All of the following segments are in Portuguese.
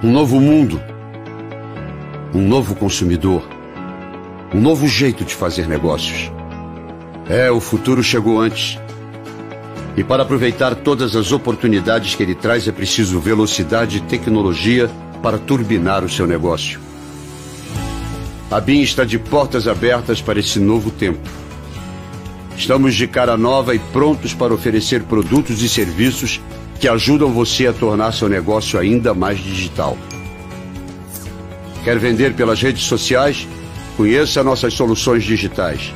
Um novo mundo. Um novo consumidor. Um novo jeito de fazer negócios. É, o futuro chegou antes. E para aproveitar todas as oportunidades que ele traz é preciso velocidade e tecnologia para turbinar o seu negócio. A BIM está de portas abertas para esse novo tempo. Estamos de cara nova e prontos para oferecer produtos e serviços que ajudam você a tornar seu negócio ainda mais digital. Quer vender pelas redes sociais? Conheça nossas soluções digitais.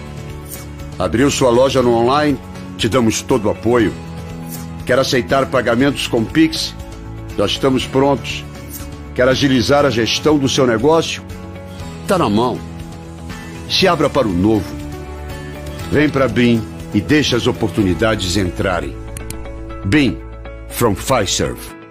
Abriu sua loja no online? Te damos todo o apoio. Quer aceitar pagamentos com Pix? Nós estamos prontos. Quer agilizar a gestão do seu negócio? Está na mão. Se abra para o novo. Vem para BIM e deixe as oportunidades entrarem. BIM from Fiserv.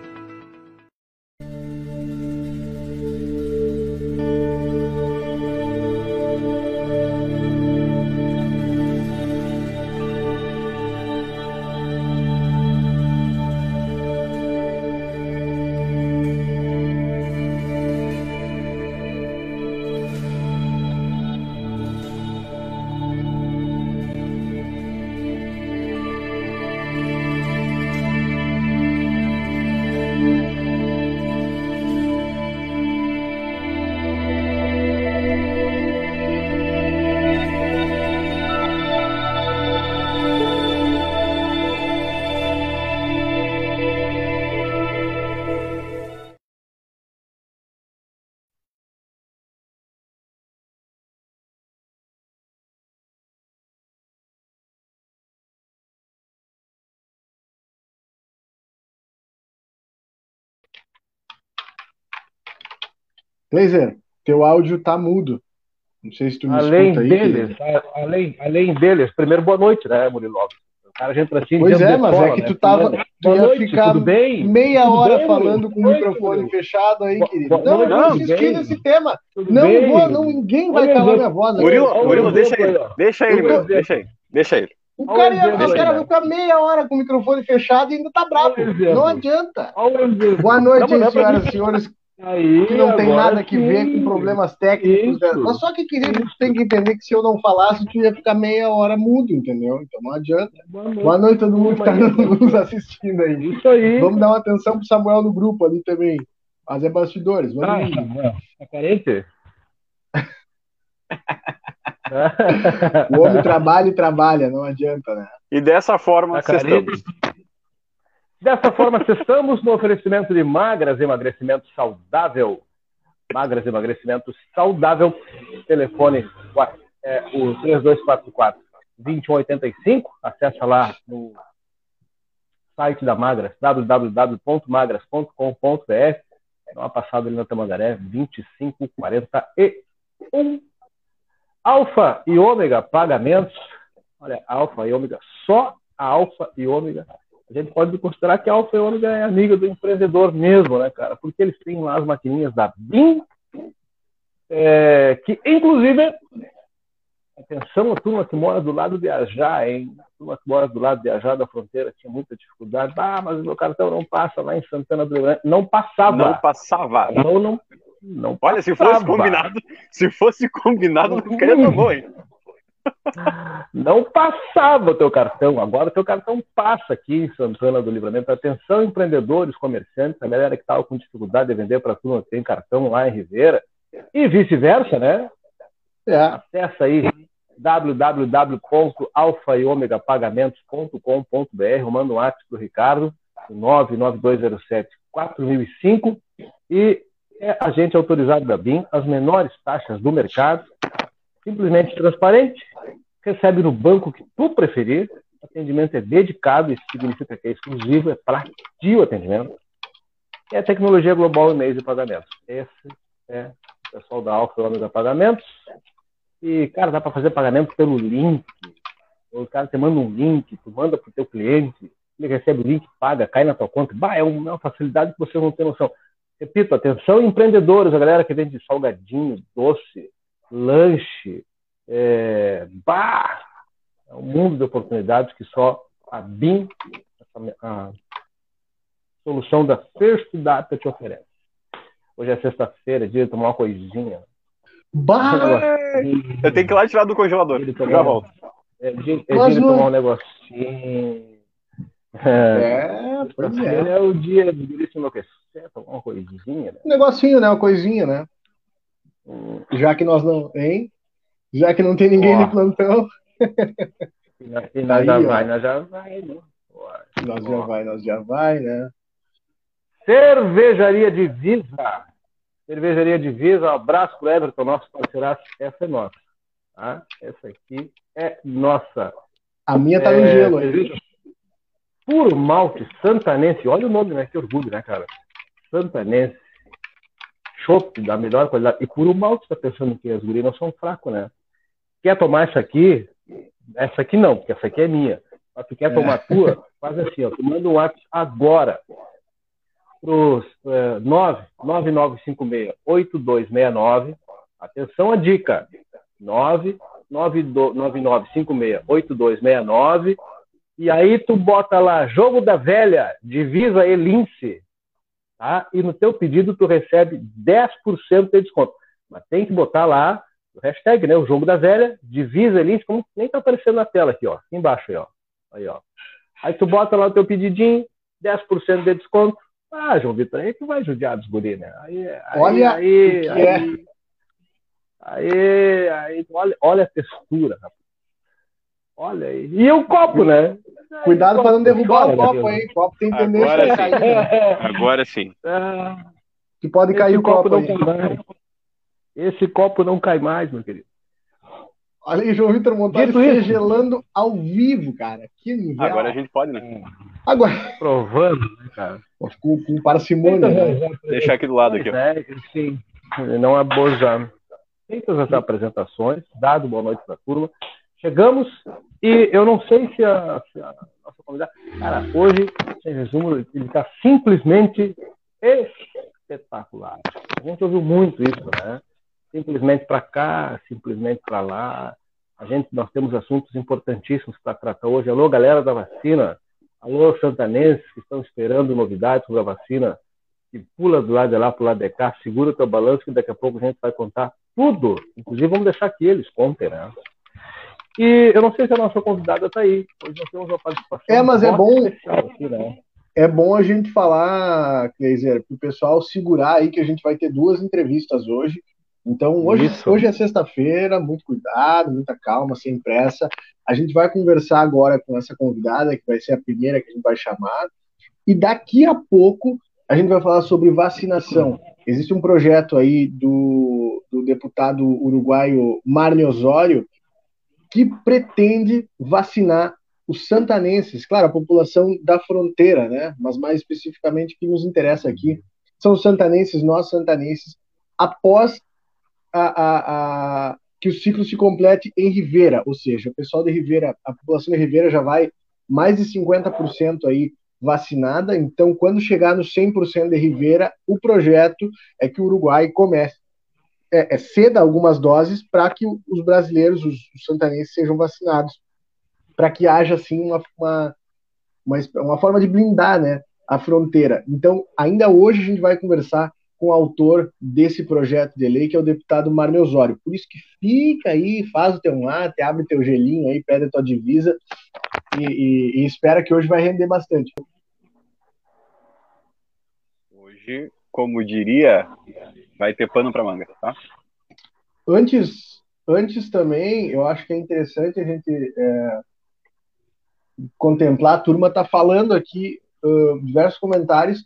Laser, teu áudio tá mudo. Não sei se tu me além escuta aí. deles, além, além deles, primeiro boa noite, né, Murilo? O cara já entra assim. Pois é, mas escola, é que né? tu tava. Boa Tu ia noite, ficar tudo bem? meia Tudo hora bem, falando com o microfone fechado aí, querido. boa não, insistir bem? nesse tema. Tudo não bem, vou, não, ninguém vai calar minha voz. né? Murilo, Murilo, deixa ele. aí, ó. Deixa ele, meu. Deixa ele. Deixa ele. O cara, o ia, exemplo o cara né? vai ficar meia hora com o microfone fechado e ainda tá bravo. Não adianta. Boa noite, Não, pra senhoras e senhores, Aí, que não tem nada que ver sim. com problemas técnicos. né? Isso. Mas só que, querido, tu tem que entender que se eu não falasse, tu ia ficar meia hora mudo, entendeu? Então não adianta. Boa noite. Boa noite a todo mundo que tá nos assistindo aí. Isso aí. Vamos dar uma atenção pro Samuel no grupo ali também. Fazer bastidores. Ah, Vamos. tá carente? O homem trabalha e trabalha, não adianta, né? E dessa forma, Tá vocês Dessa forma, estamos no oferecimento de Magras Emagrecimento Saudável. Magras Emagrecimento Saudável. Telefone é, o 3244-2185. Acesse lá no site da Magras, www.magras.com.br. Dá uma passada ali na Tamandaré, 2541. Alfa e Ômega Pagamentos. Olha, Alfa e Ômega, só a Alfa e Ômega a gente pode considerar que a Alfa e Ômega é amiga do empreendedor mesmo, né, cara? Porque eles têm lá as maquininhas da BIM, é, que inclusive, atenção a turma que mora do lado de Ajá, hein? A turma que mora do lado de Ajá da fronteira tinha muita dificuldade. Ah, mas o meu cartão não passa lá em Santana do Rio Grande. Não passava. não passava. Não, não, não Olha, se passava. fosse combinado, se fosse combinado, não ficaria tão bom, hein? Não passava o teu cartão, agora o teu cartão passa aqui em Santana do Livramento. Atenção, empreendedores, comerciantes, a galera que estava com dificuldade de vender para turma que tem cartão lá em Ribeira, e vice-versa, né? É. Acessa aí www.alfaiomegapagamentos.com.br ou manda um WhatsApp para o Ricardo, 99207 4005 e é agente autorizado da BIM, as menores taxas do mercado, simplesmente transparente, recebe no banco que tu preferir, o atendimento é dedicado, isso significa que é exclusivo, é para ti o atendimento, é a tecnologia global e meios de pagamento. Esse é o pessoal da Alfa Ômega Pagamentos. E, cara, dá para fazer pagamento pelo link. O cara te manda um link, tu manda pro teu cliente, ele recebe o link, paga, cai na tua conta. Bah, é uma facilidade que você não tem noção. Repito, atenção, empreendedores, a galera que vende salgadinho, doce, lanche, é, bah, é um mundo de oportunidades que só a BIM, a solução da First Data te oferece. Hoje é sexta-feira, dia de tomar uma coisinha. Bah! Eu tenho que ir lá tirar do congelador. Já volto. É dia, é dia de tomar um negocinho. É, É, pois é. é o dia de se enlouquecer, tomar uma coisinha, né? Um negocinho, né? Uma coisinha, né? Já que nós não. Hein? Já que não tem ninguém de plantão, E nós, Aí, já ó. vai, nós já vai, né? nós já vai, nós já vai, né? Cervejaria Divisa. Cervejaria Divisa, um abraço pro Everton, nosso parceiraço. Essa é nossa. Tá? Essa aqui é nossa. A minha tá no É, gelo aí. cerveja Puro malte santanense. Olha o nome, né? Que orgulho, né, cara? Santanense. Chopp da melhor qualidade. E puro malte, tá pensando que as gurias não são fracos, né? Quer tomar essa aqui? Essa aqui não, porque essa aqui é minha. Mas tu quer É. tomar a tua? Faz assim, ó. Tu manda um WhatsApp agora pros é, 99956-8269. Atenção a dica. 99956-8269. E aí tu bota lá, jogo da velha, divisa e lince. Tá? E no teu pedido tu recebe 10% de desconto. Mas tem que botar lá o hashtag, né? O jogo da velha, divisa lince, como nem tá aparecendo na tela aqui, ó. Aqui embaixo aí, ó. Aí, ó. Aí tu bota lá o teu pedidinho, 10% de desconto. Ah, João Vitor, aí tu vai judiar dos guri, né? Aí, aí, Olha aí, que aí, é. aí, aí, olha, olha a textura, rapaz. Olha aí. E o copo, né? Cuidado para não derrubar o copo aí. O copo tem tendência Agora a cair. né? Agora sim. Ah, Que pode cair o copo não aí. cai mais. Esse copo não cai mais, meu querido. Olha aí, João Vitor isso. gelando ao vivo, cara. Que nível. Agora a gente pode, né? Agora, Provando, né, cara? com, com parcimônia. né? Deixar aqui do lado aqui, ó. É, sim. Não é bojar. Feitas as apresentações, dado boa noite para a turma, chegamos e eu não sei se a, se a nossa convidada. Cara, hoje, em resumo, ele está simplesmente espetacular. A gente ouviu muito isso, né? Simplesmente para cá, simplesmente para lá. A gente, nós temos assuntos importantíssimos para tratar hoje. Alô, galera da vacina. Alô, santanenses que estão esperando novidades sobre a vacina. E pula do lado de lá para o lado de cá, segura o teu balanço que daqui a pouco a gente vai contar tudo. Inclusive, vamos deixar que eles contem, né? E eu não sei se a nossa convidada está aí. Hoje nós temos uma participação. É, mas é bom- Aqui, né? É bom a gente falar, Kleiser, para o pessoal segurar aí que a gente vai ter duas entrevistas hoje. Então, hoje, Isso. hoje é sexta-feira, muito cuidado, muita calma, sem pressa. A gente vai conversar agora com essa convidada, que vai ser a primeira que a gente vai chamar. E daqui a pouco a gente vai falar sobre vacinação. Existe um projeto aí do, do deputado uruguaio Marne Osório que pretende vacinar os santanenses, claro, a população da fronteira, né? Mas mais especificamente o que nos interessa aqui são os santanenses, nós santanenses, após a, a, a- que o ciclo se complete em Ribeira, ou seja, o pessoal de Ribeira, a população de Ribeira já vai mais de 50% aí vacinada, então quando chegar no 100% de Ribeira, o projeto é que o Uruguai comece é, é, ceda algumas doses para que os brasileiros, os, os santanenses sejam vacinados, para que haja assim uma, uma, uma, uma forma de blindar né, a fronteira. Então, ainda hoje a gente vai conversar com o autor desse projeto de lei, que é o deputado Marne Osório. Por isso que fica aí, faz o teu mate, abre teu gelinho aí, pede a tua divisa e, e- e espera que hoje vai render bastante. Hoje, como diria, vai ter pano pra manga, tá? Antes, antes também, eu acho que é interessante a gente é, contemplar, a turma está falando aqui, uh, diversos comentários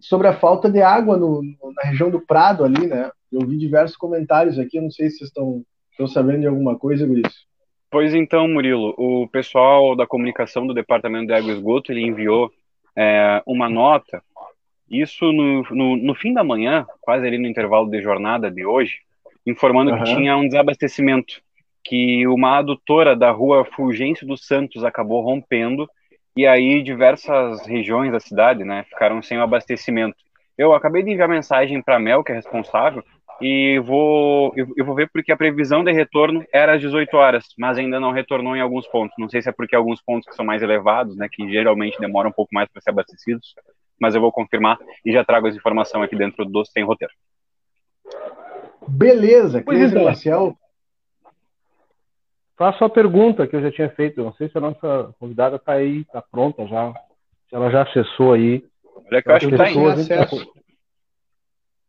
sobre a falta de água no, no- na região do Prado ali, né? Eu vi diversos comentários aqui, eu não sei se vocês estão, estão sabendo de alguma coisa, Guris. Pois então, Murilo, o pessoal da comunicação do Departamento de Água e Esgoto, ele enviou é, uma nota, isso no, no, no fim da manhã, quase ali no intervalo de jornada de hoje, informando Aham. que tinha um desabastecimento, que uma adutora da rua Fulgêncio dos Santos acabou rompendo, e aí diversas regiões da cidade, né, ficaram sem o abastecimento. Eu acabei de enviar mensagem para a Mel, que é responsável, e vou eu vou ver porque a previsão de retorno era às 18 horas, mas ainda não retornou em alguns pontos. Não sei se é porque alguns pontos que são mais elevados, né, que geralmente demoram um pouco mais para ser abastecidos, mas eu vou confirmar e já trago as informações aqui dentro do Sem Roteiro. Beleza, Cris Marcel. Faço a pergunta que eu já tinha feito. Não sei se a nossa convidada está aí, está pronta já. Se ela já acessou aí. Olha que eu acho que está em acesso.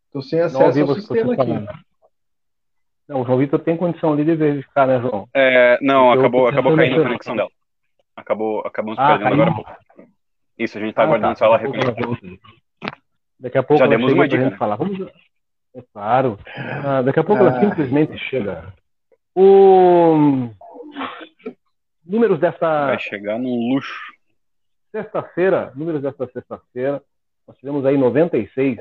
Estou sem acesso não, ao sistema aqui. Não, o João Vitor tem condição ali de verificar, né, João? É, não, acabou, acabou caindo a conexão dela. Acabou, acabamos ah, perdendo agora há pouco. Isso, a gente está ah, aguardando tá, só ela reconhecer. Daqui a pouco Já demos uma dica. Né? Falar. Vamos... É claro. Ah, daqui a pouco ah. ela simplesmente chega. O... Números dessa. Vai chegar num luxo. Sexta-feira, números dessa sexta-feira, nós tivemos aí 96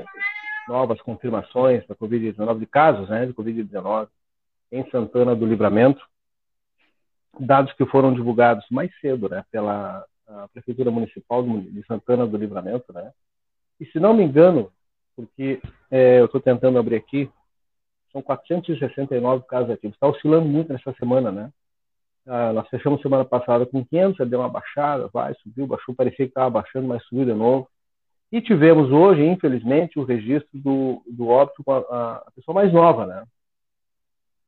novas confirmações da Covid-19, de casos né, de Covid-19 em Santana do Livramento. Dados que foram divulgados mais cedo né, pela Prefeitura Municipal de Santana do Livramento. Né? E se não me engano, porque é, eu estou tentando abrir aqui, são 469 casos ativos. Está oscilando muito nessa semana, né? Ah, nós fechamos semana passada com 500, deu uma baixada, vai, subiu, baixou, parecia que estava baixando, mas subiu de novo. E tivemos hoje, infelizmente, o registro do, do óbito com a, a pessoa mais nova, né?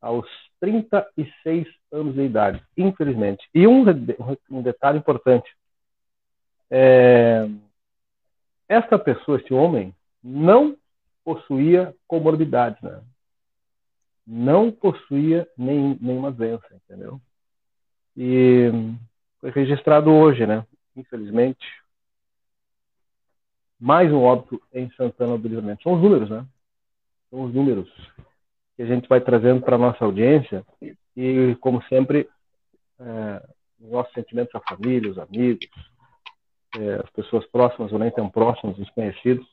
Aos 36 anos de idade, infelizmente. E um, um detalhe importante. É, esta pessoa, este homem, não possuía comorbidades, né? Não possuía nem, nenhuma doença, entendeu? E foi registrado hoje, né? Infelizmente, mais um óbito em Santana do Livramento. São os números, né? São os números que a gente vai trazendo para nossa audiência e, como sempre, é, os nossos sentimentos à família, os amigos, é, as pessoas próximas ou nem tão próximas, os conhecidos.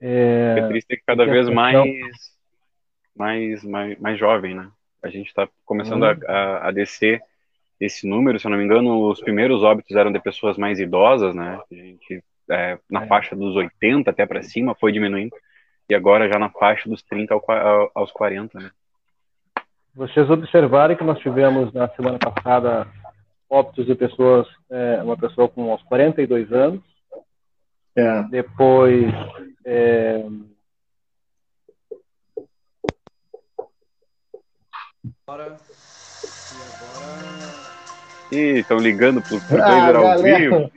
É, é triste que cada vez mais, mais, mais, mais jovem, né? A gente está começando uhum. a, a descer esse número, se eu não me engano, os primeiros óbitos eram de pessoas mais idosas, né? A gente, é, na é. faixa dos 80 até para cima, foi diminuindo. E agora já na faixa dos 30 aos 40, né? Vocês observarem que nós tivemos na semana passada óbitos de pessoas, é, uma pessoa com uns 42 anos. É. Depois. É... Agora, Ih, estão ligando pro, pro ah, ao vivo.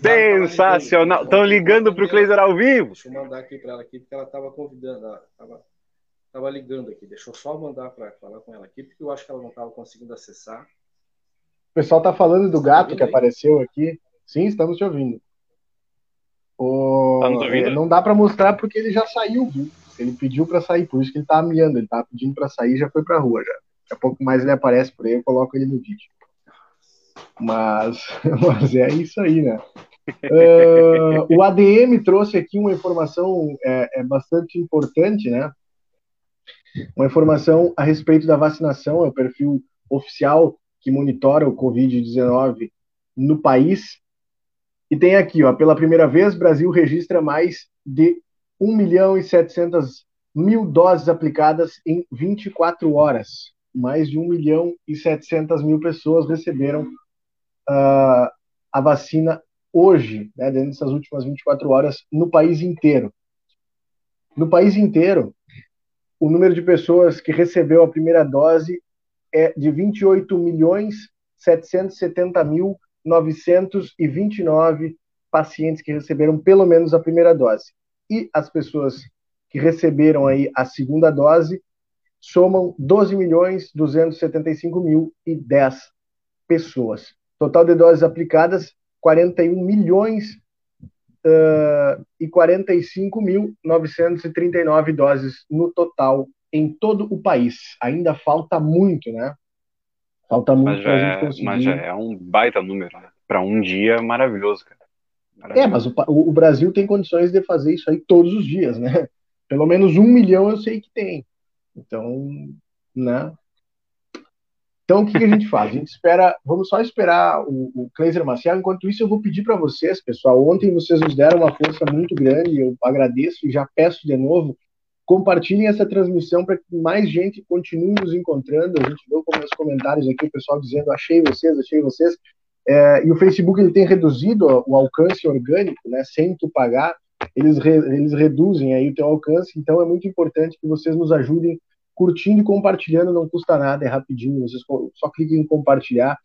Sensacional. Estão ligando pro Cleiser ao vivo. Deixa eu mandar aqui para ela aqui, porque ela estava convidando, ela tava, tava ligando aqui. Deixa eu só mandar para falar com ela aqui, porque eu acho que ela não estava conseguindo acessar. O pessoal tá falando do gato que aí? apareceu aqui. Sim, estamos te ouvindo. O... Tá ouvindo? Não dá para mostrar porque ele já saiu, viu? Ele pediu para sair, por isso que ele tá miando. Ele tá pedindo para sair, já foi para rua já. Daqui a pouco mais ele aparece por aí, eu coloco ele no vídeo. Mas, mas é isso aí, né? Uh, o ADM trouxe aqui uma informação é, é, bastante importante, né? Uma informação a respeito da vacinação, é o perfil oficial que monitora o Covid-19 no país. E tem aqui, ó, pela primeira vez, Brasil registra mais de 1 milhão e 700 mil doses aplicadas em 24 horas. Mais de 1 milhão e 700 mil pessoas receberam uh, a vacina hoje, né, dentro dessas últimas 24 horas, no país inteiro. No país inteiro, o número de pessoas que recebeu a primeira dose é de 28 milhões 770 mil 929 pacientes que receberam pelo menos a primeira dose. E as pessoas que receberam aí a segunda dose somam 12 milhões 275 mil e 10 pessoas. Total de doses aplicadas, 41 milhões uh, e 45 mil 939 doses no total em todo o país. Ainda falta muito, né? Falta muito para a gente é, conseguir. Mas já é um baita número, né? Para um dia maravilhoso, cara. Maravilhoso. É, mas o, o, Brasil tem condições de fazer isso aí todos os dias, né? Pelo menos um milhão eu sei que tem. Então, né? Então, o que, que, a gente faz? A gente espera, vamos só esperar o, o Kleiser Marcial. Enquanto isso, eu vou pedir para vocês, pessoal. Ontem vocês nos deram uma força muito grande, eu agradeço e já peço de novo. Compartilhem essa transmissão para que mais gente continue nos encontrando. A gente viu como nos comentários aqui o pessoal dizendo: achei vocês, achei vocês. É, e o Facebook ele tem reduzido o alcance orgânico, né, sem tu pagar, eles, re, eles reduzem aí o teu alcance, então é muito importante que vocês nos ajudem curtindo e compartilhando, não custa nada, é rapidinho, vocês só cliquem em compartilhar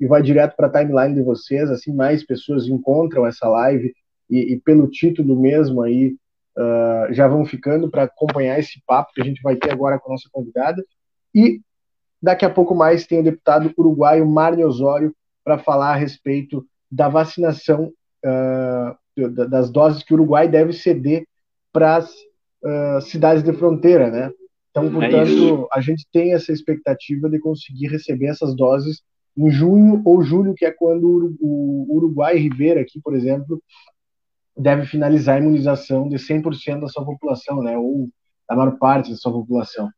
e vai direto para a timeline de vocês, assim mais pessoas encontram essa live e, e pelo título mesmo aí uh, já vão ficando para acompanhar esse papo que a gente vai ter agora com a nossa convidada. E daqui a pouco mais tem o deputado uruguaio Marne Osório para falar a respeito da vacinação uh, das doses que o Uruguai deve ceder para as uh, cidades de fronteira, né? Então, é portanto, é a gente tem essa expectativa de conseguir receber essas doses em junho ou julho, que é quando o Uruguai Ribeira aqui, por exemplo, deve finalizar a imunização de 100% da sua população, né? Ou da maior parte da sua população.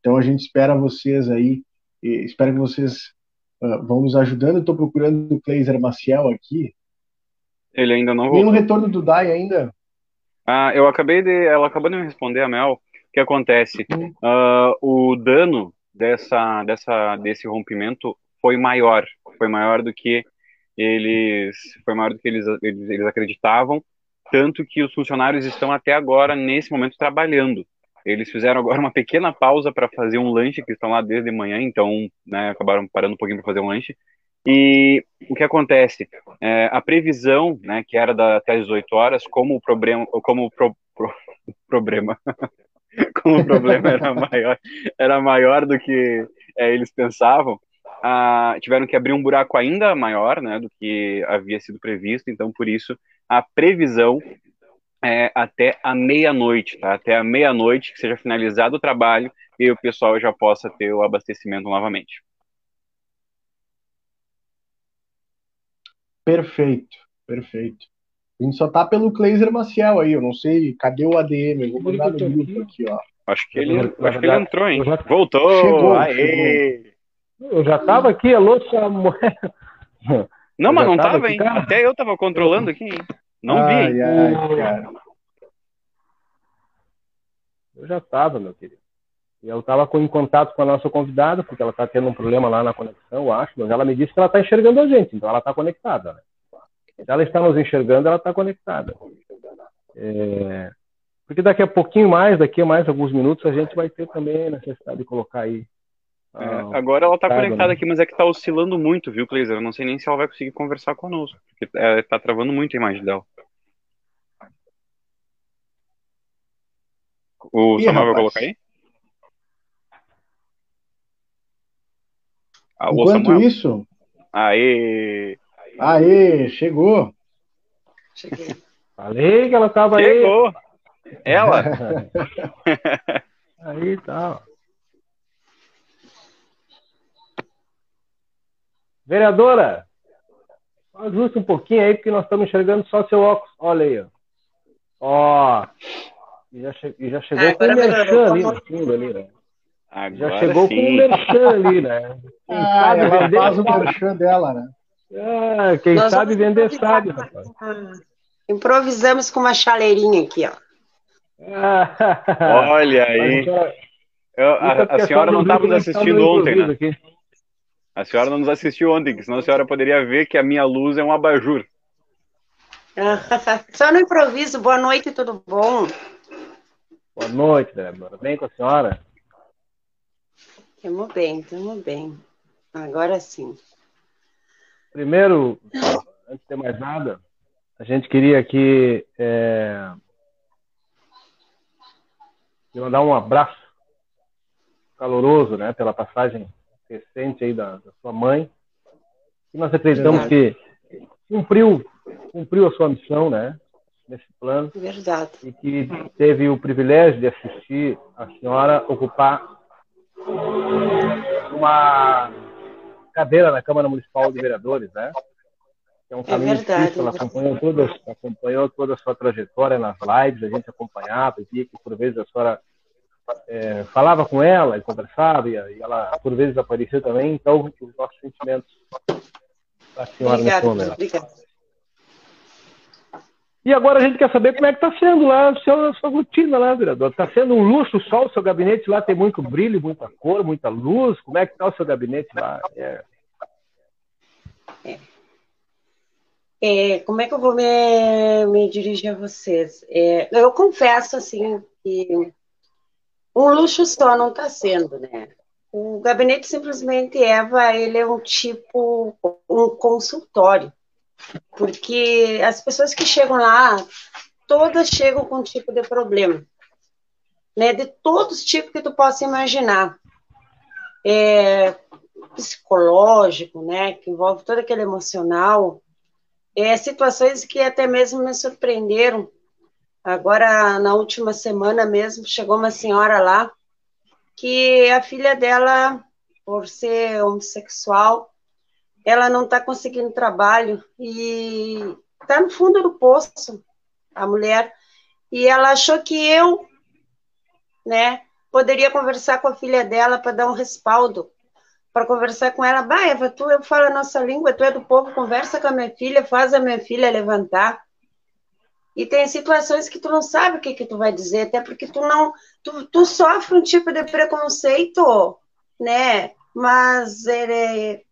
Então a gente espera vocês aí, espero que vocês uh, vão nos ajudando. Estou procurando o Kleiser Maciel aqui. Ele ainda não. Tem um retorno do Dai ainda? Ah, eu acabei de, ela acabou de me responder, a Mel. O que acontece? Uh, o dano dessa, dessa, desse rompimento foi maior, foi maior do que eles, foi maior do que eles, eles, eles acreditavam tanto que os funcionários estão até agora, nesse momento, trabalhando. Eles fizeram agora uma pequena pausa para fazer um lanche, que estão lá desde manhã, então né, acabaram parando um pouquinho para fazer um lanche. E o que acontece? É, a previsão, né, que era da, até as 18 horas, como o problema, como o pro, pro, problema, como o problema era maior, era maior do que é, eles pensavam, ah, tiveram que abrir um buraco ainda maior, né, do que havia sido previsto. Então, por isso, a previsão é até a meia-noite, tá? Até a meia-noite que seja finalizado o trabalho e o pessoal já possa ter o abastecimento novamente. Perfeito, perfeito. A gente só tá pelo Kleiser Maciel aí, eu não sei, cadê o ADM? Eu vou mandar no grupo aqui, ó. Acho que ele, acho que ele entrou, hein? Voltou! Chegou, Aê! Chegou. Eu já tava aqui, alô, Samuel. Não, mas não tava, hein? Cara. Até eu tava controlando aqui, hein? Não ai, vi. Ai, cara. Eu já tava, meu querido. E eu tava com, em contato com a nossa convidada, porque ela tá tendo um problema lá na conexão, eu acho, mas ela me disse que ela tá enxergando a gente, então ela tá conectada, né? Se ela está nos enxergando, ela tá conectada. É... Porque daqui a pouquinho mais, daqui a mais alguns minutos, a gente vai ter também a necessidade de colocar aí é, ah, agora ela tá conectada né? aqui, mas é que tá oscilando muito, viu, Cleiser? Eu não sei nem se ela vai conseguir conversar conosco, porque é, tá travando muito a imagem dela. O Ih, Samuel vai colocar aí? Ah, Enquanto Samuel. isso. Aê! Aê, chegou! Cheguei. Falei que ela tava chegou. aí. Chegou! Ela? aí tá. Vereadora, ajuste um pouquinho aí, porque nós estamos enxergando só seu óculos. Olha aí, ó. Ó. E já, che e já chegou é, com o merchan ali no fundo ali, né? Agora já chegou sim. com o merchan ali, né? Quem ah, sabe ela vender, faz o merchan dela, né? Ah, quem Nós sabe vender sabe, rapaz. Improvisamos com uma chaleirinha aqui, ó. Olha aí. Eu, a, a, a senhora não estava nos assistindo ontem, né? Aqui. A senhora não nos assistiu ontem, senão a senhora poderia ver que a minha luz é um abajur. Só no improviso. Boa noite, tudo bom? Boa noite, Débora. Bem com a senhora? Tamo bem, tamo bem. Agora sim. Primeiro, antes de mais nada, a gente queria aqui é, mandar um abraço caloroso, né, pela passagem recente aí da, da sua mãe. E nós acreditamos Verdade. que cumpriu, cumpriu a sua missão, né? Nesse plano. Verdade. E que teve o privilégio de assistir a senhora ocupar uma cadeira na Câmara Municipal de Vereadores, né? é um é caminho é verdade, difícil, ela acompanhou toda, acompanhou toda a sua trajetória nas lives, a gente acompanhava, via que por vezes a senhora é, falava com ela e conversava, e, ela por vezes aparecia também, então os nossos sentimentos para a senhora obrigada, nesse Obrigada. E agora a gente quer saber como é que está sendo lá a sua, a sua rotina lá, vereador. Está sendo um luxo só o seu gabinete lá, tem muito brilho, muita cor, muita luz. Como é que está o seu gabinete lá? É. É. É, como é que eu vou me, me dirigir a vocês? É, eu confesso, assim, que um luxo só não está sendo, né? O gabinete simplesmente Eva, ele é um tipo, um consultório, porque as pessoas que chegam lá, todas chegam com um tipo de problema, né? De todos os tipos que tu possa imaginar. É, psicológico, né? Que envolve todo aquele emocional, é, situações que até mesmo me surpreenderam. Agora, na última semana mesmo, chegou uma senhora lá que a filha dela, por ser homossexual, ela não está conseguindo trabalho e está no fundo do poço, a mulher. E ela achou que eu, né, poderia conversar com a filha dela para dar um respaldo para conversar com ela. Bah, Eva, tu eu falo a nossa língua, tu é do povo, conversa com a minha filha, faz a minha filha levantar. E tem situações que tu não sabe o que, que tu vai dizer, até porque tu não. Tu, tu sofre um tipo de preconceito, né? Mas ele,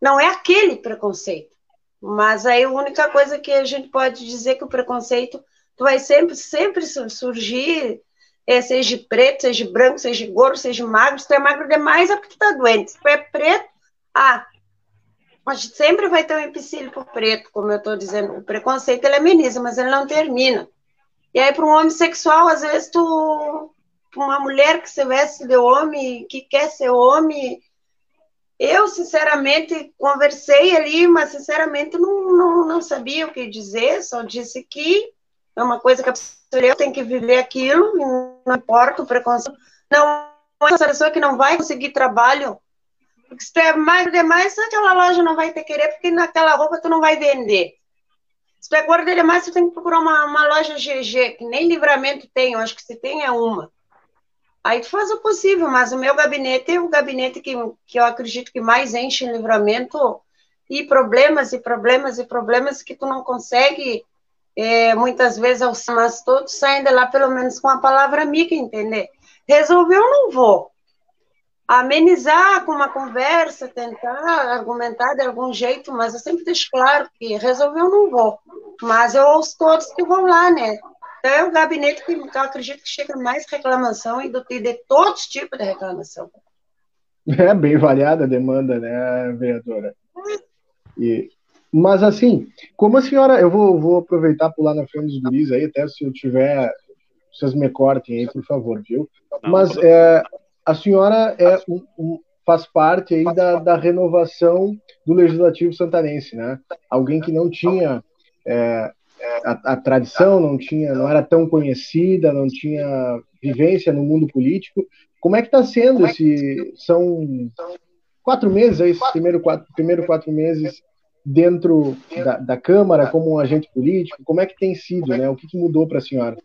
não é aquele preconceito. Mas aí a única coisa que a gente pode dizer que o preconceito tu vai sempre, sempre surgir é, seja preto, seja branco, seja gordo, seja magro, se tu é magro demais é porque tu tá doente. Se tu é preto, ah, gente sempre vai ter um empecilho pro preto, como eu estou dizendo. O preconceito ele ameniza, mas ele não termina. E aí, para um homem sexual, às vezes tu. Uma mulher que se veste de homem, que quer ser homem. Eu, sinceramente, conversei ali, mas sinceramente não, não, não sabia o que dizer, só disse que é uma coisa que a pessoa tem que viver aquilo, não importa o preconceito. Não é essa pessoa que não vai conseguir trabalho, porque se tu é mais demais, aquela loja não vai ter querer, porque naquela roupa tu não vai vender. Se tu é gordo demais, tu tem que procurar uma, uma loja GG, que nem livramento tem, eu acho que se tem é uma. Aí tu faz o possível, mas o meu gabinete é o gabinete que, que eu acredito que mais enche em livramento e problemas e problemas e problemas que tu não consegue é, muitas vezes mas todos saem de lá pelo menos com a palavra amiga, entender? Resolveu, não vou. Amenizar com uma conversa, tentar argumentar de algum jeito, mas eu sempre deixo claro que resolveu, não vou. Mas eu ouço todos que vão lá, né? Então é o gabinete que eu acredito que chega mais reclamação e, do, e de todos os tipos de reclamação. É bem variada a demanda, né, vereadora? E, mas assim, como a senhora, eu vou, vou aproveitar pular na frente dos guris aí, até se eu tiver, vocês me cortem aí, por favor, viu? Mas é, a senhora é um, um, faz parte aí da, da renovação do Legislativo Santanense, né? Alguém que não tinha é, a, a, tradição, não tinha, não era tão conhecida, não tinha vivência no mundo político. Como é que está sendo esse? São quatro meses, aí, primeiro quatro, primeiro quatro meses dentro da, da, Câmara como um agente político? Como é que tem sido, né? O que, que mudou para a senhora?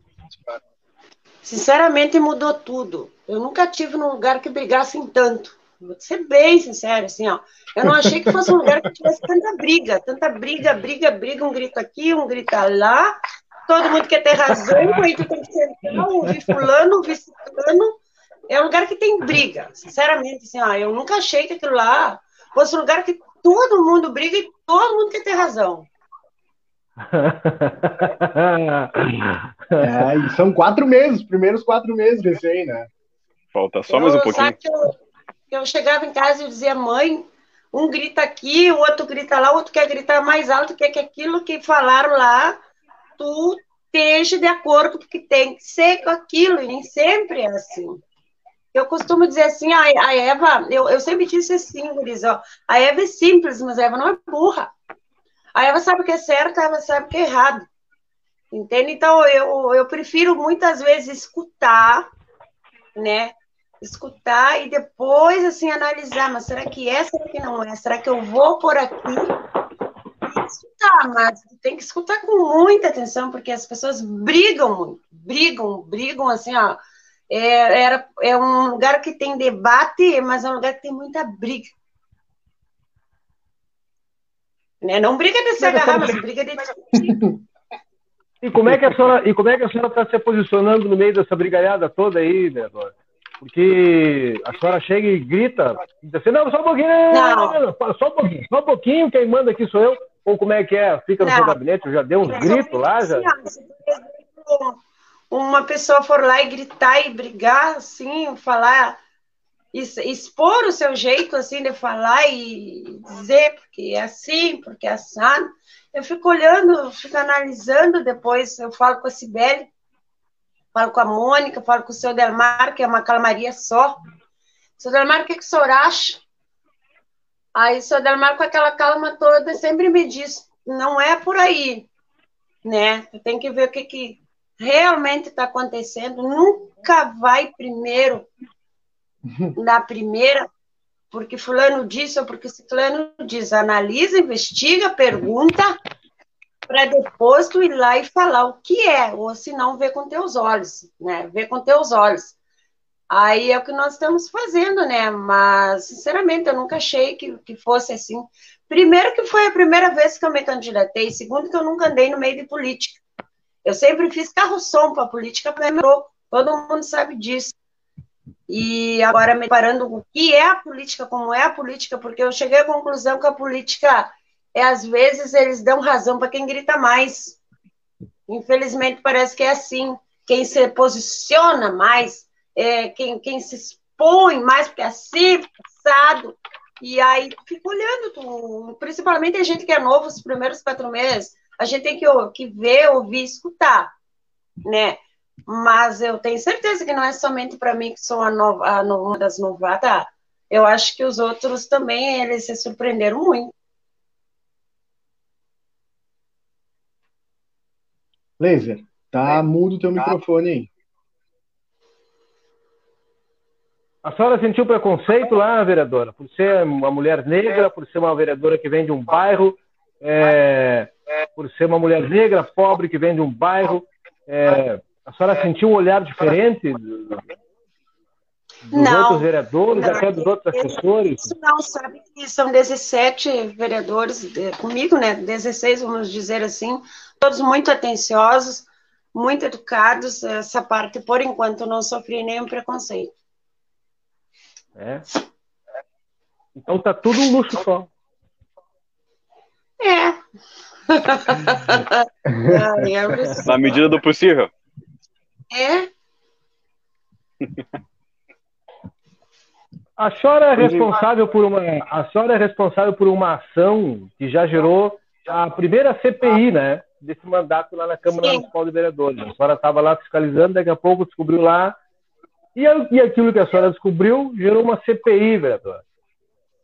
Sinceramente, mudou tudo. Eu nunca tive num lugar que brigassem tanto. Vou ser bem sincero, assim, ó. Eu não achei que fosse um lugar que tivesse tanta briga, tanta briga, briga, briga, um grito aqui, um grita lá, todo mundo quer ter razão, aí tu tem que sentar, ouvir fulano, ouvir fulano. É um lugar que tem briga, sinceramente, assim, ó. Eu nunca achei que aquilo lá fosse um lugar que todo mundo briga e todo mundo quer ter razão. É, são quatro meses, primeiros quatro meses desse aí, né? Falta só eu, mais um pouquinho. Eu, eu, chegava em casa e dizia, mãe, um grita aqui, o outro grita lá, o outro quer gritar mais alto, quer que aquilo que falaram lá, tu esteja de acordo, porque tem que ser com aquilo, e nem sempre é assim. Eu costumo dizer assim, a, a Eva, eu, eu sempre disse assim, Guris, ó, a Eva é simples, mas a Eva não é burra. A Eva sabe o que é certo, a Eva sabe o que é errado. Entende? Então, eu, eu prefiro muitas vezes escutar, né? Escutar e depois, assim, analisar, mas será que é, será que não é? Será que eu vou por aqui? escutar, mas tem que escutar com muita atenção, porque as pessoas brigam muito, brigam, brigam, assim, ó, é, era, é um lugar que tem debate, mas é um lugar que tem muita briga. Né? Não briga de se agarrar, mas briga de E como é que a senhora, e como é que a senhora está se posicionando no meio dessa brigalhada toda aí, vereadora? Porque a senhora chega e grita, diz assim, não, só um pouquinho, não. Só um pouquinho, só um pouquinho, quem manda aqui sou eu. Ou como é que é? Fica no Não. seu gabinete? Eu já dei uns gritos lá? Já... Assim, uma pessoa for lá e gritar e brigar, assim, falar, expor o seu jeito, assim, de falar e dizer porque é assim, porque é assado, eu fico olhando, fico analisando depois, eu falo com a Cibele, falo com a Mônica, falo com o seu Delmar, que é uma calmaria só. Seu Delmar, o que, que o senhor acha? Aí o seu Delmar, com aquela calma toda, sempre me diz, não é por aí, né? Tem que ver o que, que realmente está acontecendo. Nunca vai primeiro na primeira, porque fulano disse ou porque ciclano diz. Analisa, investiga, pergunta, para depois tu ir lá e falar o que é, ou se não, ver com teus olhos, né? Ver com teus olhos. Aí é o que nós estamos fazendo, né? Mas, sinceramente, eu nunca achei que, que fosse assim. Primeiro, que foi a primeira vez que eu me candidatei. Segundo, que eu nunca andei no meio de política. Eu sempre fiz carro-som para política, para todo mundo sabe disso. E agora, me parando o que é a política, como é a política, porque eu cheguei à conclusão que a política é, às vezes, eles dão razão para quem grita mais. Infelizmente, parece que é assim. Quem se posiciona mais, é, quem, quem se expõe mais, porque é assim, passado. E aí, fica olhando, tu, principalmente a gente que é novo, os primeiros quatro meses, a gente tem que, que ver, ouvir, escutar, né? Mas eu tenho certeza que não é somente para mim que sou a nova, a nova, uma das novatas. Eu acho que os outros também, eles se surpreenderam muito. Laser, tá mudo teu microfone aí. A senhora sentiu preconceito lá, vereadora? Por ser uma mulher negra, por ser uma vereadora que vem de um bairro, é, por ser uma mulher negra, pobre, que vem de um bairro. É, a senhora sentiu um olhar diferente dos Não, outros vereadores, não. até dos outros assessores? Isso não, sabe que são 17 vereadores de- comigo, né? 16, vamos dizer assim, todos muito atenciosos, muito educados. Essa parte, por enquanto, não sofri nenhum preconceito. É. Então tá tudo um luxo só. É. Sei. Na medida do possível. É, A senhora é responsável por uma, a senhora é responsável por uma ação que já gerou a primeira CPI, né, desse mandato lá na Câmara Sim. Municipal de Vereadores. A senhora estava lá fiscalizando, daqui a pouco descobriu lá e, e aquilo que a senhora descobriu gerou uma CPI, vereadora.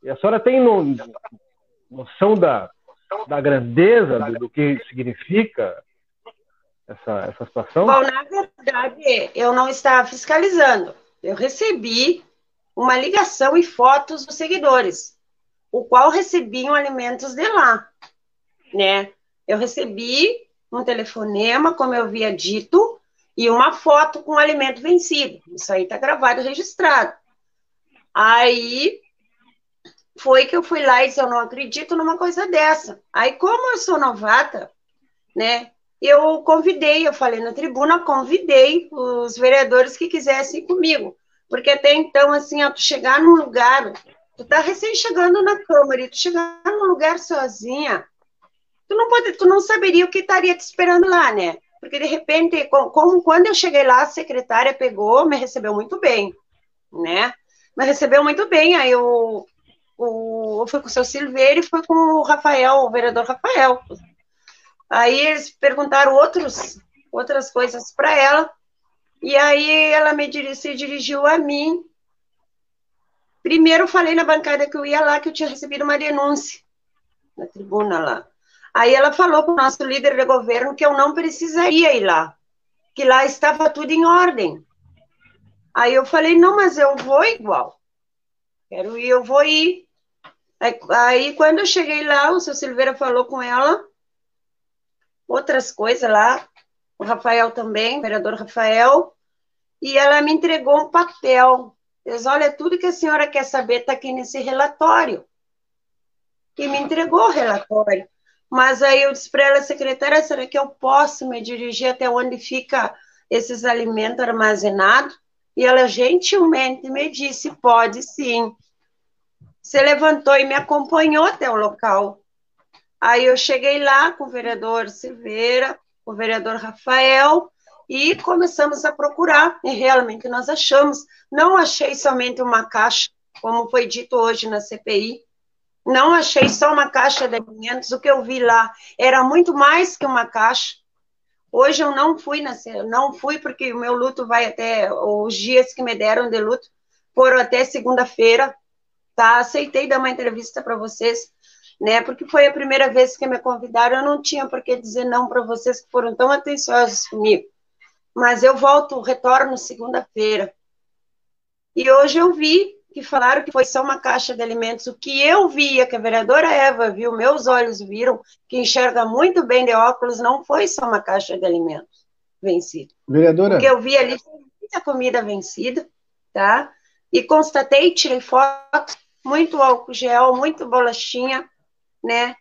E a senhora tem no- noção da, da grandeza do, do que significa essa, essa situação? Bom, na verdade, eu não estava fiscalizando. Eu recebi uma ligação e fotos dos seguidores, o qual recebiam alimentos de lá, né? Eu recebi um telefonema, como eu havia dito, e uma foto com alimento vencido. Isso aí está gravado registrado. Aí foi que eu fui lá e disse, eu não acredito numa coisa dessa. Aí, como eu sou novata, né? Eu convidei, eu falei na tribuna, convidei os vereadores que quisessem ir comigo. Porque até então, assim, ó, tu chegar num lugar, tu tá recém chegando na Câmara, e tu chegar num lugar sozinha, tu não pode, tu não saberia o que estaria te esperando lá, né? Porque de repente, com- como quando eu cheguei lá, a secretária pegou, me recebeu muito bem, né? Me recebeu muito bem, aí eu, o, eu fui com o seu Silveira e fui com o Rafael, o vereador Rafael. Aí eles perguntaram outros, outras coisas para ela, e aí ela me se dirigiu a mim. Primeiro eu falei na bancada que eu ia lá, que eu tinha recebido uma denúncia na tribuna lá. Aí ela falou para o nosso líder de governo que eu não precisaria ir lá, que lá estava tudo em ordem. Aí eu falei, não, mas eu vou igual. Quero ir, eu vou ir. Aí, aí quando eu cheguei lá, o seu Silveira falou com ela outras coisas lá, o Rafael também, o vereador Rafael, e ela me entregou um papel. Diz, olha, tudo que a senhora quer saber está aqui nesse relatório. E me entregou o relatório. Mas aí eu disse para ela, secretária, será que eu posso me dirigir até onde fica esses alimentos armazenados? E ela gentilmente me disse, pode sim. Se levantou e me acompanhou até o local. Aí eu cheguei lá com o vereador Silveira, o vereador Rafael, e começamos a procurar, e realmente nós achamos. Não achei somente uma caixa, como foi dito hoje na CPI, não achei só uma caixa de alimentos, o que eu vi lá era muito mais que uma caixa. Hoje eu não fui, na, não fui porque o meu luto vai até, os dias que me deram de luto foram até segunda-feira, tá? Aceitei dar uma entrevista para vocês, né? Porque foi a primeira vez que me convidaram, eu não tinha por que dizer não para vocês que foram tão atenciosos comigo. Mas eu volto, retorno segunda-feira. E hoje eu vi que falaram que foi só uma caixa de alimentos. O que eu via, que a vereadora Eva viu, meus olhos viram, que enxerga muito bem de óculos, não foi só uma caixa de alimentos vencida. Vereadora? O que eu vi ali muita comida vencida, tá? E constatei, tirei foto, muito álcool gel, muito bolachinha, né?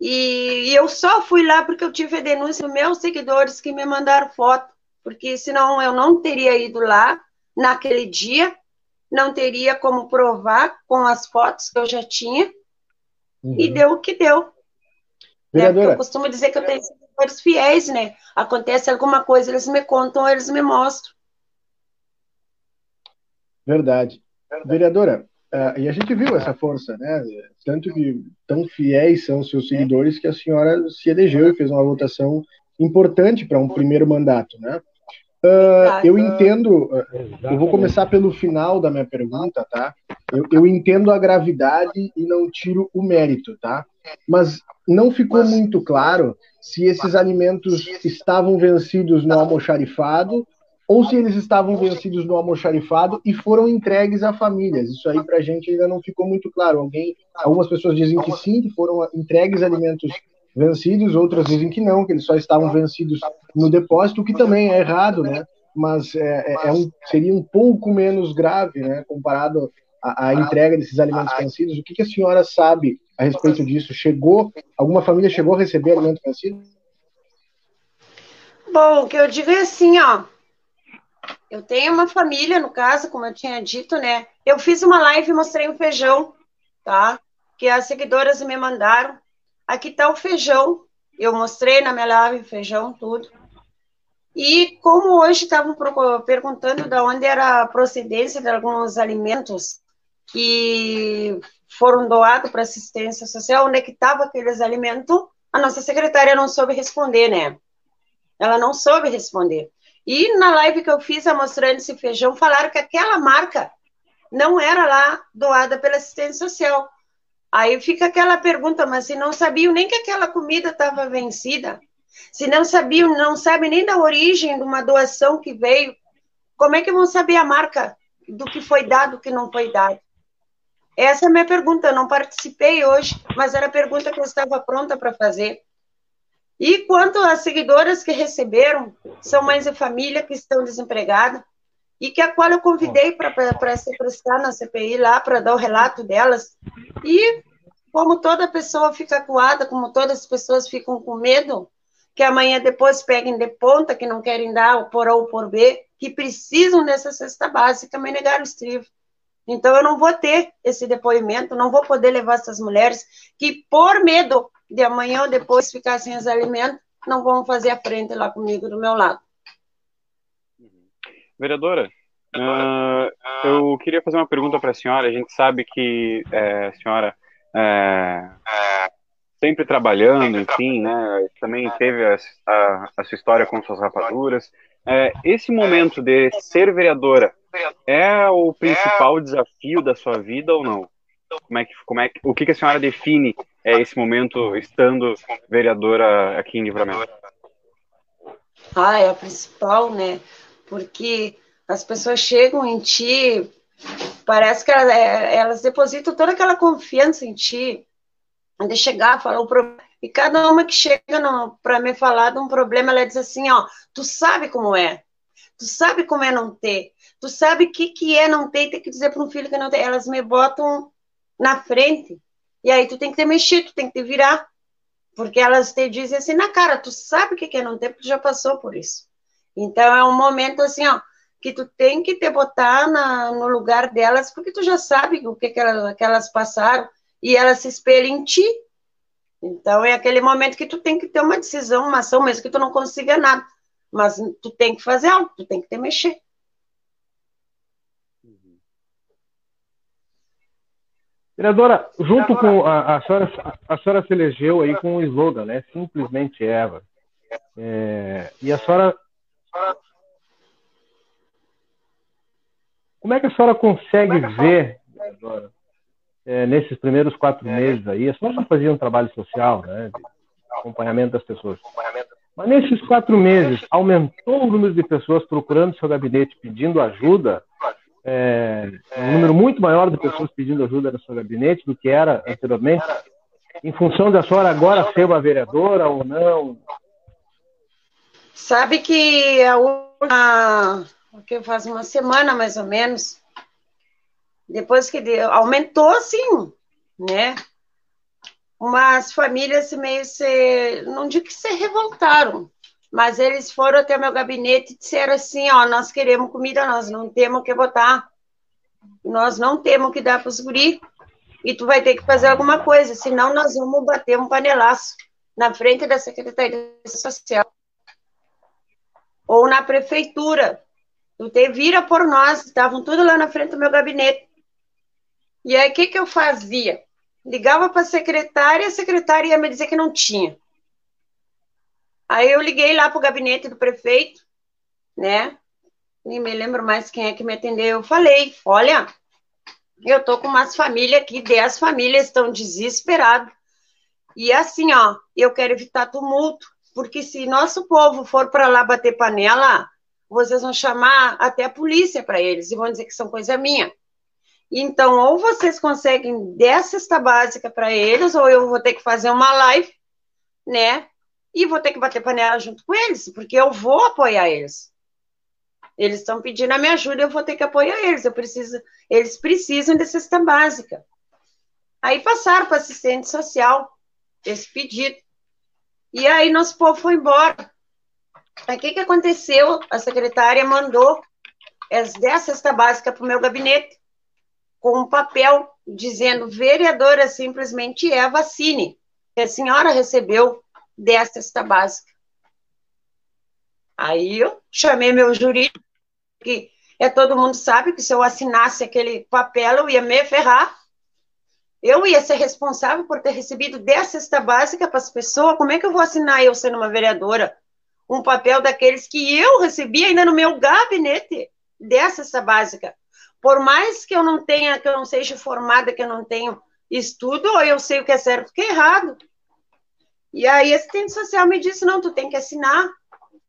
E, e eu só fui lá porque eu tive a denúncia dos meus seguidores que me mandaram foto, porque senão eu não teria ido lá naquele dia não teria como provar com as fotos que eu já tinha, uhum. e deu o que deu. Né? Eu costumo dizer que eu tenho seguidores fiéis, né? Acontece alguma coisa, eles me contam, eles me mostram. Verdade. Verdade. Vereadora, uh, e a gente viu essa força, né? Tanto que tão fiéis são os seus seguidores que a senhora se elegeu e fez uma votação importante para um primeiro mandato, né? Uh, eu entendo, uh, eu vou começar pelo final da minha pergunta, tá? Eu, eu, entendo a gravidade e não tiro o mérito, tá? Mas não ficou muito claro se esses alimentos estavam vencidos no almoxarifado ou se eles estavam vencidos no almoxarifado e foram entregues a famílias. Isso aí para a gente ainda não ficou muito claro. Alguém, algumas pessoas dizem que sim, que foram entregues alimentos vencidos, outras dizem que não, que eles só estavam vencidos no depósito, o que também é errado, né? Mas é, é, é um, seria um pouco menos grave, né? Comparado à, entrega desses alimentos vencidos. O que, que, a senhora sabe a respeito disso? Chegou, alguma família chegou a receber alimento vencido? Bom, o que eu digo é assim, ó. Eu tenho uma família, no caso, como eu tinha dito, né? Eu fiz uma live e mostrei um feijão, tá? Que as seguidoras me mandaram Aqui está o feijão. Eu mostrei na minha live o feijão, tudo. E como hoje estavam perguntando de onde era a procedência de alguns alimentos que foram doados para assistência social, onde é que estava aqueles alimentos, a nossa secretária não soube responder, né? Ela não soube responder. E na live que eu fiz mostrando esse feijão, falaram que aquela marca não era lá doada pela assistência social. Aí fica aquela pergunta, mas se não sabiam nem que aquela comida estava vencida, se não sabiam, não sabem nem da origem de uma doação que veio, como é que vão saber a marca do que foi dado, do que não foi dado? Essa é a minha pergunta. Eu não participei hoje, mas era a pergunta que eu estava pronta para fazer. E quanto às seguidoras que receberam, são mães de família que estão desempregadas, e que a qual eu convidei para se prestar na CPI lá, para dar o relato delas. E como toda pessoa fica acuada, como todas as pessoas ficam com medo, que amanhã depois peguem de ponta, que não querem dar o por A ou por B, que precisam dessa cesta básica, me negaram o estrivo. Então, eu não vou ter esse depoimento, não vou poder levar essas mulheres que, por medo de amanhã ou depois ficar sem os alimentos, não vão fazer a frente lá comigo do meu lado. Vereadora, uh, eu queria fazer uma pergunta para a senhora. A gente sabe que é, a senhora é, sempre trabalhando, enfim, né? Também teve a, a, a sua história com suas rapaduras. É, esse momento de ser vereadora é o principal desafio da sua vida ou não? Como é que, como é que, o que, que a senhora define é esse momento estando vereadora aqui em Livramento? Ah, é a principal, né? porque as pessoas chegam em ti, parece que elas, é, elas depositam toda aquela confiança em ti, de chegar, falar o problema. E cada uma que chega para me falar de um problema, ela diz assim, ó, tu sabe como é, tu sabe como é não ter, tu sabe o que, que é não ter, tem que dizer para um filho que não tem. Elas me botam na frente, e aí tu tem que ter mexido, tu tem que te virar, porque elas te dizem assim na cara, tu sabe o que é não ter, porque já passou por isso. Então é um momento assim, ó, que tu tem que te botar na, no lugar delas, porque tu já sabe o que, que, elas, que elas passaram, e elas se espelham em ti. Então é aquele momento que tu tem que ter uma decisão, uma ação, mesmo que tu não consiga nada. Mas tu tem que fazer algo, tu tem que te mexer. Vereadora, junto com a, a, senhora, a senhora se elegeu aí com o slogan, né? Simplesmente Eva. É, e a senhora. Como é que a senhora consegue ver, vereadora, é, nesses primeiros quatro meses aí? A senhora já fazia um trabalho social, né? De acompanhamento das pessoas. Mas nesses quatro meses, aumentou o número de pessoas procurando seu gabinete pedindo ajuda é, um número muito maior de pessoas pedindo ajuda no seu gabinete do que era anteriormente, em função da senhora agora ser uma vereadora ou não? Sabe que a última, que faz uma semana mais ou menos, depois que deu, aumentou sim, né? Umas famílias meio se, não digo que se revoltaram, mas eles foram até meu gabinete e disseram assim, ó, nós queremos comida, nós não temos que botar, nós não temos que dar para os guri, e tu vai ter que fazer alguma coisa, senão nós vamos bater um panelaço na frente da Secretaria Social ou na prefeitura. Tu te vira por nós, estavam tudo lá na frente do meu gabinete. E aí, o que, que eu fazia? Ligava para a secretária, a secretária ia me dizer que não tinha. Aí eu liguei lá para o gabinete do prefeito, né? Nem me lembro mais quem é que me atendeu. Eu falei: olha, eu tô com umas famílias aqui, dez famílias estão desesperadas. E assim, ó, eu quero evitar tumulto, porque se nosso povo for para lá bater panela, vocês vão chamar até a polícia para eles e vão dizer que são coisa minha. Então, ou vocês conseguem dar cesta básica para eles, ou eu vou ter que fazer uma live, né? E vou ter que bater panela junto com eles, porque eu vou apoiar eles. Eles estão pedindo a minha ajuda, eu vou ter que apoiar eles. Eu preciso, eles precisam de cesta básica. Aí passaram para assistente social esse pedido. E aí nosso povo foi embora. Aí o que, que aconteceu? A secretária mandou as 10 cesta básica para o meu gabinete com um papel dizendo vereadora simplesmente é vacine. A senhora recebeu dessa cesta básica. Aí eu chamei meu jurídico, que é, todo mundo sabe que se eu assinasse aquele papel, eu ia me ferrar. Eu ia ser responsável por ter recebido dessa cesta básica para as pessoas. Como é que eu vou assinar eu sendo uma vereadora? Um papel daqueles que eu recebi ainda no meu gabinete dessa cesta básica. Por mais que eu não tenha, que eu não seja formada, que eu não tenho estudo, eu sei o que é certo e o que é errado. E aí, assistente social me disse: não, tu tem que assinar.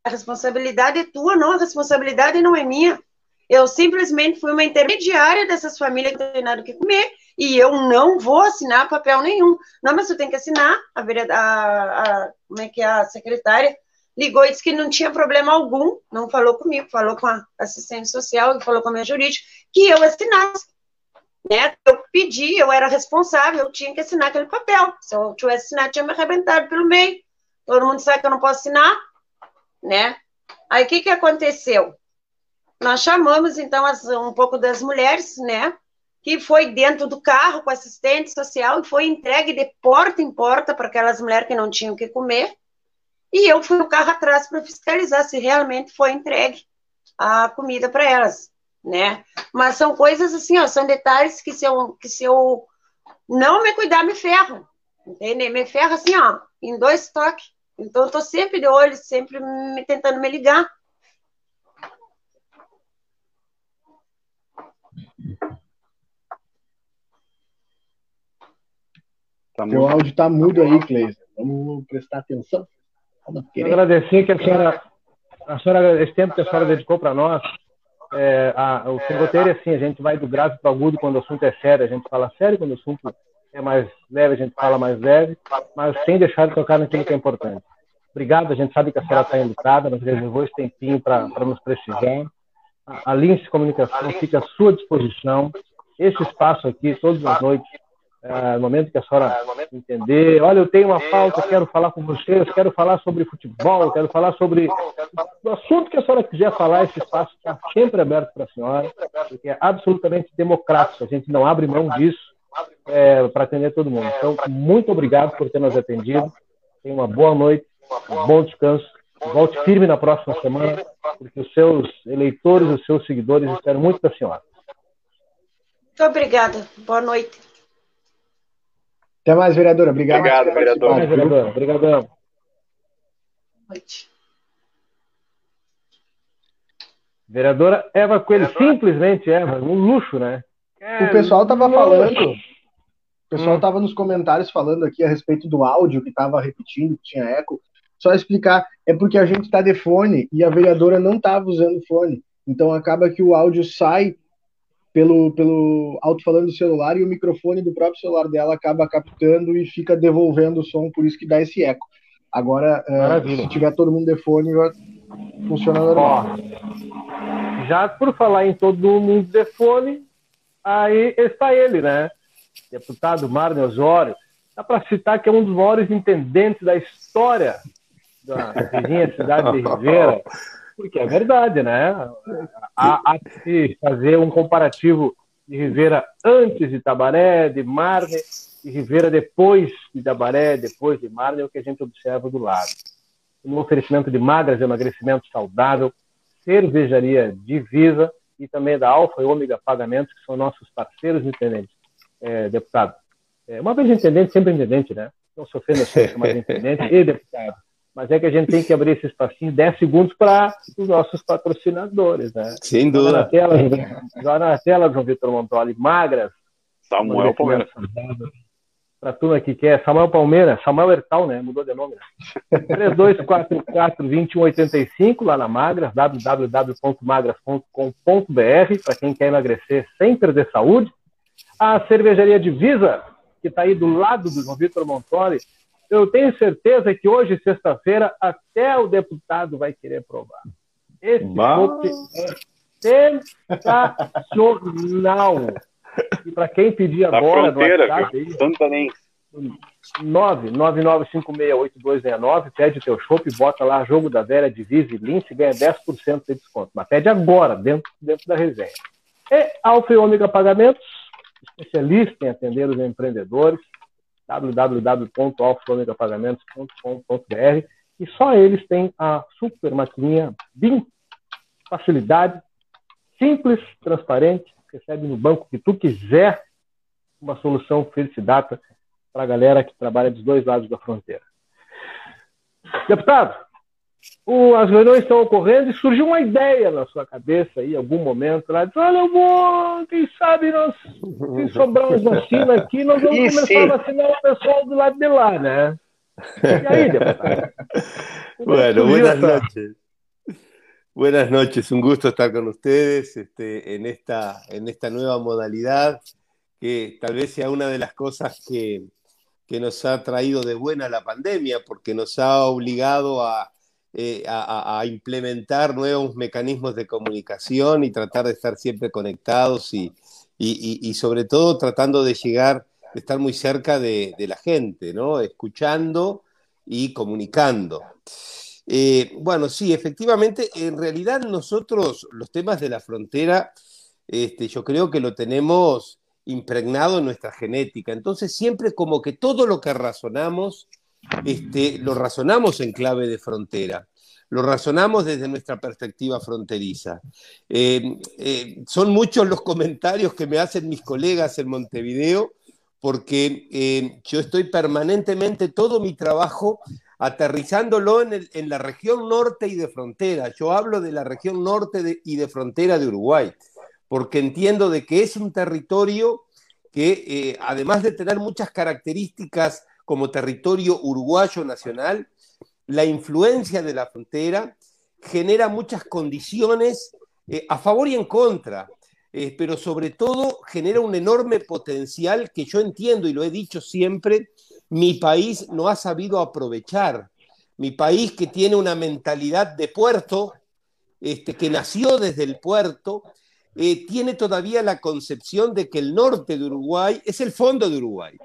A responsabilidade é tua, não, a responsabilidade não é minha. Eu simplesmente fui uma intermediária dessas famílias que não têm nada o que comer e eu não vou assinar papel nenhum. Não, mas tu tem que assinar. A, a, a, como é que é a secretária ligou e disse que não tinha problema algum, não falou comigo, falou com a assistente social e falou com a minha jurídica, que eu assinasse né? Eu pedi, eu era responsável, eu tinha que assinar aquele papel. Se eu tivesse assinado, tinha me arrebentado pelo meio. Todo mundo sabe que eu não posso assinar, né? Aí o que, que aconteceu? Nós chamamos, então, as, um pouco das mulheres, né? Que foi dentro do carro com assistente social e foi entregue de porta em porta para aquelas mulheres que não tinham o que comer. E eu fui no carro atrás para fiscalizar se realmente foi entregue a comida para elas né? Mas são coisas assim, ó, são detalhes que se eu, que se eu não me cuidar, me ferro, entende? Me ferro assim, ó, em dois toques. Então, eu tô sempre de olho, sempre me, tentando me ligar. Tá Teu áudio tá mudo aí, Cleison. Vamos prestar atenção. Eu agradecer que a senhora, a senhora, esse tempo que a senhora dedicou para nós, é, a, o sem roteiro é assim, a gente vai do grave para o agudo quando o assunto é sério, a gente fala sério, quando o assunto é mais leve, a gente fala mais leve, mas sem deixar de tocar naquilo que é importante. Obrigado, a gente sabe que a senhora está educada, nos reservou esse tempinho para nos prestigiar. A Lince Comunicação fica à sua disposição. Esse espaço aqui, todas as noites, é, no momento que a senhora entender, olha, eu tenho uma pauta, quero falar com vocês, quero falar sobre futebol, quero falar sobre o assunto que a senhora quiser falar, esse espaço está sempre aberto para a senhora, porque é absolutamente democrático, a gente não abre mão disso, é, para atender todo mundo. Então, muito obrigado por ter nos atendido. Tenha uma boa noite, um bom descanso. Volte firme na próxima semana, porque os seus eleitores, os seus seguidores esperam muito da senhora. Muito obrigada. Boa noite. Até mais, vereadora. Obrigado. Obrigado, vereador. Até mais, vereadora. Obrigadão. Boa noite. Vereadora Eva Coelho, simplesmente Eva, um luxo, né? O pessoal tava luxo. falando, o pessoal Hum. tava nos comentários falando aqui a respeito do áudio que tava repetindo, que tinha eco. Só explicar, é porque a gente tá de fone e a vereadora não tava usando fone. Então acaba que o áudio sai pelo, pelo alto-falando do celular e o microfone do próprio celular dela acaba captando e fica devolvendo o som, por isso que dá esse eco. Agora, Maravilha. se tiver todo mundo de fone, já funciona normal. Ó, já por falar em todo mundo de fone, aí está ele, né? Deputado Marne Osório. Dá para citar que é um dos maiores intendentes da história da vizinha cidade de Ribeira, porque é verdade, né? Há, há se fazer um comparativo de Ribeira antes de Tabaré, de Marne, e Ribeira depois de Tabaré, depois de Marne, é o que a gente observa do lado. No oferecimento de magras, emagrecimento saudável, cervejaria Divisa e também da Alfa e Ômega Pagamentos, que são nossos parceiros intendentes. É, deputado, é, uma vez intendente, sempre intendente, né? Não ser chamado de intendente e deputado. Mas é que a gente tem que abrir esse espacinho 10 segundos para os nossos patrocinadores, né? Sin Joga na tela, joga na tela, João Vitor Montoli, magras, Samuel Palmeiras. para a turma que quer, Samuel Palmeira, Samuel Hertal, né? Mudou de nome, né? 3244-2185, lá na Magras, www.magras.com.br, para quem quer emagrecer sem perder saúde. A cervejaria Divisa, que está aí do lado do João Vitor Montoli, eu tenho certeza que hoje, sexta-feira, até o deputado vai querer provar. Esse chopp é sensacional. E para quem pedir Da agora, no fronteira, WhatsApp, viu? aí, Santanense. 999568269, pede teu chopp, bota lá jogo da velha divisa e Lince ganha 10% de desconto. Mas pede agora, dentro, dentro da resenha. E Alfa e Ômega Pagamentos, especialista em atender os empreendedores, www.alfaomegapagamentos.com.br e só eles têm a super maquininha BIM, facilidade, simples, transparente, recebe no banco que tu quiser, uma solução felicidade para a galera que trabalha dos dois lados da fronteira. Deputado, o- as reuniões estão ocorrendo e surgiu uma ideia na sua cabeça aí, em algum momento, lá, diz, olha, eu vou, quem sabe, nós, se sobrar umas vacinas aqui, nós vamos E começar sim. a vacinar o pessoal do lado de lá, né? E aí, deputado? Bueno, buenas essa- noches. Buenas noches, un gusto estar con ustedes este, en, esta, en esta nueva modalidad, que tal vez sea una de las cosas que, que nos ha traído de buena la pandemia, porque nos ha obligado a, eh, a- implementar nuevos mecanismos de comunicación y tratar de estar siempre conectados y, y- y- sobre todo tratando de llegar, de estar muy cerca de, de la gente, ¿no? Escuchando y comunicando. Eh, bueno, sí, efectivamente, en realidad nosotros los temas de la frontera, este, yo creo que lo tenemos impregnado en nuestra genética. Entonces, siempre como que todo lo que razonamos, este, lo razonamos en clave de frontera. Lo razonamos desde nuestra perspectiva fronteriza. Eh, eh, son muchos los comentarios que me hacen mis colegas en Montevideo, porque eh, yo estoy permanentemente todo mi trabajo aterrizándolo en, la región norte y de frontera. Yo hablo de la región norte y de frontera de Uruguay, porque entiendo de que es un territorio que, además de tener muchas características como territorio uruguayo nacional, la influencia de la frontera genera muchas condiciones eh, a favor y en contra, eh, pero sobre todo genera un enorme potencial que yo entiendo y lo he dicho siempre, mi país no ha sabido aprovechar. Mi país que tiene una mentalidad de puerto, este, que nació desde el puerto, eh, tiene todavía la concepción de que el norte de Uruguay es el fondo de Uruguay.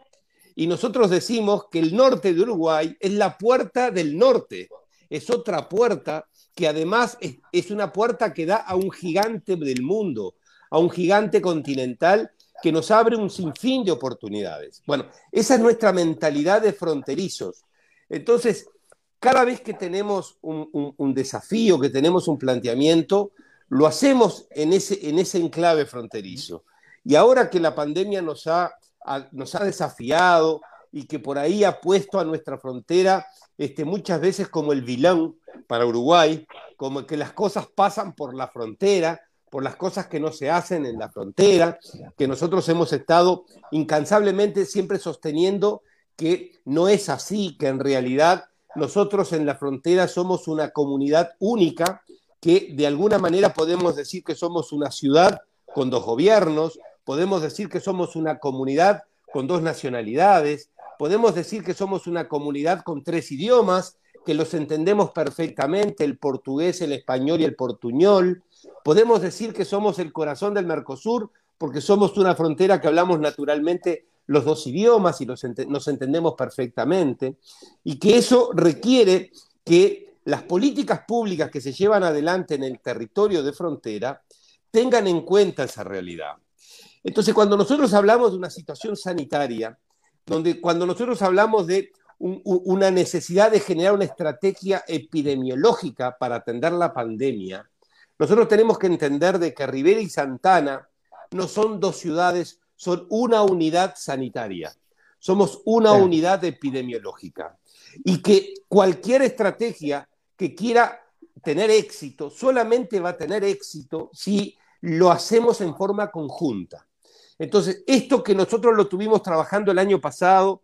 Y nosotros decimos que el norte de Uruguay es la puerta del norte, es otra puerta que además es, una puerta que da a un gigante del mundo, a un gigante continental que nos abre un sinfín de oportunidades. Bueno, esa es nuestra mentalidad de fronterizos. Entonces, cada vez que tenemos un, desafío, que tenemos un planteamiento, lo hacemos en ese, en ese enclave fronterizo. Y ahora que la pandemia nos ha, nos ha desafiado y que por ahí ha puesto a nuestra frontera este, muchas veces como el vilán para Uruguay, como que las cosas pasan por la frontera, por las cosas que no se hacen en la frontera, que nosotros hemos estado incansablemente siempre sosteniendo que no es así, que en realidad nosotros en la frontera somos una comunidad única, que de alguna manera podemos decir que somos una ciudad con dos gobiernos, podemos decir que somos una comunidad con dos nacionalidades, podemos decir que somos una comunidad con tres idiomas, que los entendemos perfectamente, el portugués, el español y el portuñol. Podemos decir que somos el corazón del Mercosur porque somos una frontera que hablamos naturalmente los dos idiomas y nos entendemos perfectamente, y que eso requiere que las políticas públicas que se llevan adelante en el territorio de frontera tengan en cuenta esa realidad. Entonces, cuando nosotros hablamos de una situación sanitaria, donde cuando nosotros hablamos de una necesidad de generar una estrategia epidemiológica para atender la pandemia, nosotros tenemos que entender de que Rivera y Santana no son dos ciudades, son una unidad sanitaria. Somos una unidad epidemiológica. Y que cualquier estrategia que quiera tener éxito solamente va a tener éxito si lo hacemos en forma conjunta. Entonces, esto que nosotros lo tuvimos trabajando el año pasado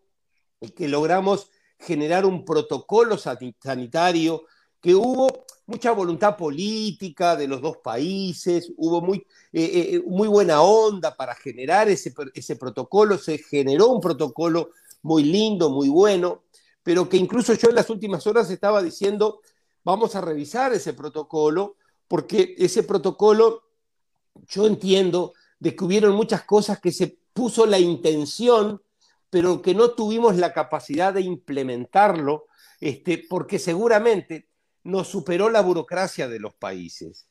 que logramos generar un protocolo sanitario, que hubo mucha voluntad política de los dos países, hubo muy, eh, eh, muy buena onda para generar ese, ese protocolo, se generó un protocolo muy lindo, muy bueno, pero que incluso yo en las últimas horas estaba diciendo, vamos a revisar ese protocolo, porque ese protocolo, yo entiendo de que hubieron muchas cosas que se puso la intención, pero que no tuvimos la capacidad de implementarlo, este, porque seguramente nos superó la burocracia de los países.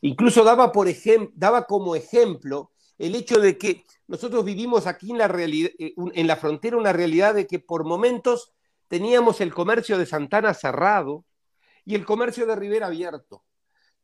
Incluso daba, por daba como ejemplo el hecho de que nosotros vivimos aquí en la, eh, en la frontera una realidad de que por momentos teníamos el comercio de Santana cerrado y el comercio de Rivera abierto.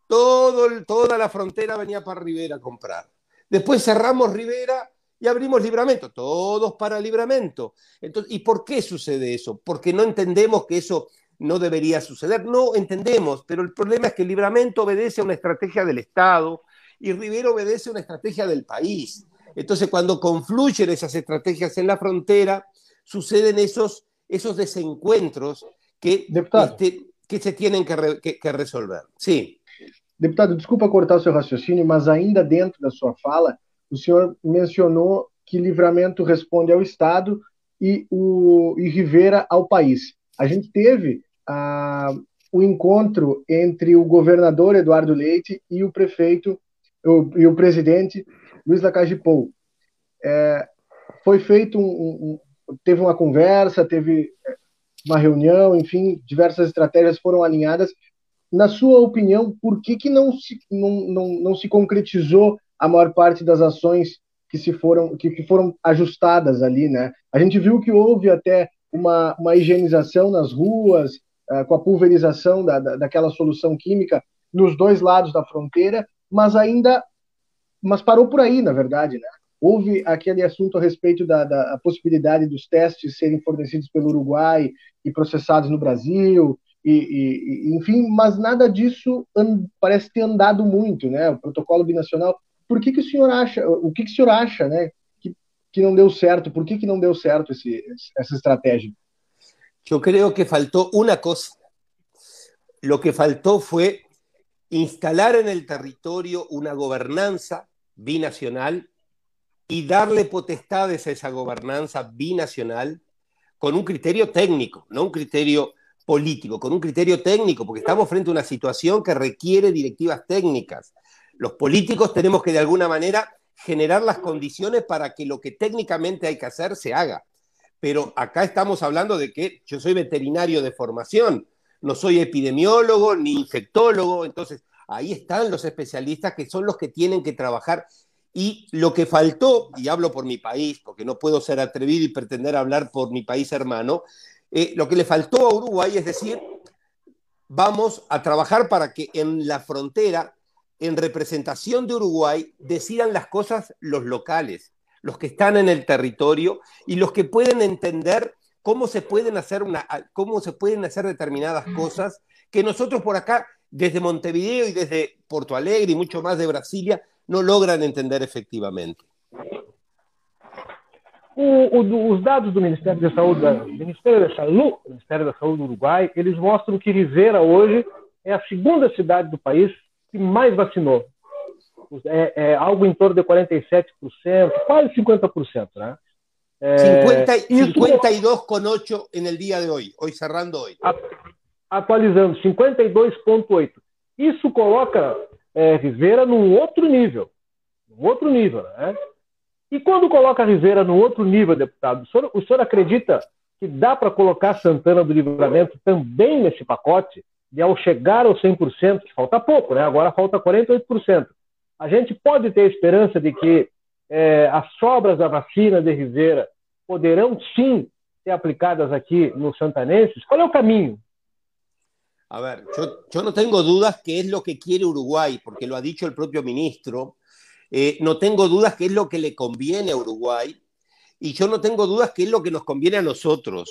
Todo, toda la frontera venía para Rivera a comprar. Después cerramos Rivera y abrimos libramento, todos para libramento. Entonces, ¿Y por qué sucede eso? Porque no entendemos que eso no debería suceder. No entendemos, pero el problema es que libramento obedece a una estrategia del Estado y Rivera obedece a una estrategia del país. Entonces, cuando confluyen esas estrategias en la frontera, suceden esos, esos desencuentros que, este, que se tienen que, re, que, que resolver. Sim. Deputado, desculpa cortar o seu raciocínio, mas ainda dentro da sua fala, o senhor mencionou que Livramento responde ao Estado e, o, e Rivera ao país. A gente teve ah, o encontro entre o governador Eduardo Leite e o prefeito o, e o presidente Luiz Lacagipou. É, foi feito um, um, teve uma conversa, teve é, uma reunião, enfim, diversas estratégias foram alinhadas na sua opinião, por que, que não, se, não, não, não se concretizou a maior parte das ações que se foram que, que foram ajustadas ali, né? A gente viu que houve até uma, uma higienização nas ruas, uh, com a pulverização da, da, daquela solução química nos dois lados da fronteira, mas ainda mas parou por aí, na verdade, né? Houve aquele assunto a respeito da, da possibilidade dos testes serem fornecidos pelo Uruguai e processados no Brasil, e, e, enfim, mas nada disso parece ter andado muito, né? O protocolo binacional. Por que, que o senhor acha, o que, que o senhor acha, né? Que, que não deu certo? Por que, que não deu certo esse, essa estratégia? Eu creio que faltou uma coisa. Lo que faltou foi instalar en el territorio una gobernanza binacional y darle potestades a esa gobernanza binacional con un criterio técnico, no un criterio político, con un criterio técnico, porque estamos frente a una situación que requiere directivas técnicas. Los políticos tenemos que de alguna manera generar las condiciones para que lo que técnicamente hay que hacer se haga. Pero acá estamos hablando de que yo soy veterinario de formación, no soy epidemiólogo ni infectólogo, entonces ahí están los especialistas que son los que tienen que trabajar Y lo que faltó, y hablo por mi país, porque no puedo ser atrevido y pretender hablar por mi país hermano, eh, lo que le faltó a Uruguay es decir, vamos a trabajar para que en la frontera, en representación de Uruguay, decidan las cosas los locales, los que están en el territorio y los que pueden entender cómo se pueden hacer, una, cómo se pueden hacer determinadas cosas que nosotros por acá, desde Montevideo y desde Porto Alegre y mucho más de Brasilia, no logran entender efectivamente. O, o, os dados do Ministério da Saúde, do Ministério da Saúde, Ministério da Saúde do Uruguai, eles mostram que Rivera hoje é a segunda cidade do país que mais vacinou. É, é algo em torno de 47%, quase 50%, né? É, 50, 52,8 no dia de hoje, hoje cerrando hoje. Atualizando, 52,8. Isso coloca é, Rivera num outro nível. Num outro nível, né? E quando coloca a Rivera no outro nível, deputado, o senhor, o senhor acredita que dá para colocar Santana do Livramento também nesse pacote? E ao chegar aos 100%, que falta pouco, né? agora falta 48%, a gente pode ter esperança de que é, as sobras da vacina de Rivera poderão sim ser aplicadas aqui no Santanenses? Qual é o caminho? A ver, yo no tengo dudas que es lo que quiere Uruguay, porque lo ha dicho el propio ministro, Eh, no tengo dudas que es lo que le conviene a Uruguay y yo no tengo dudas que es lo que nos conviene a nosotros.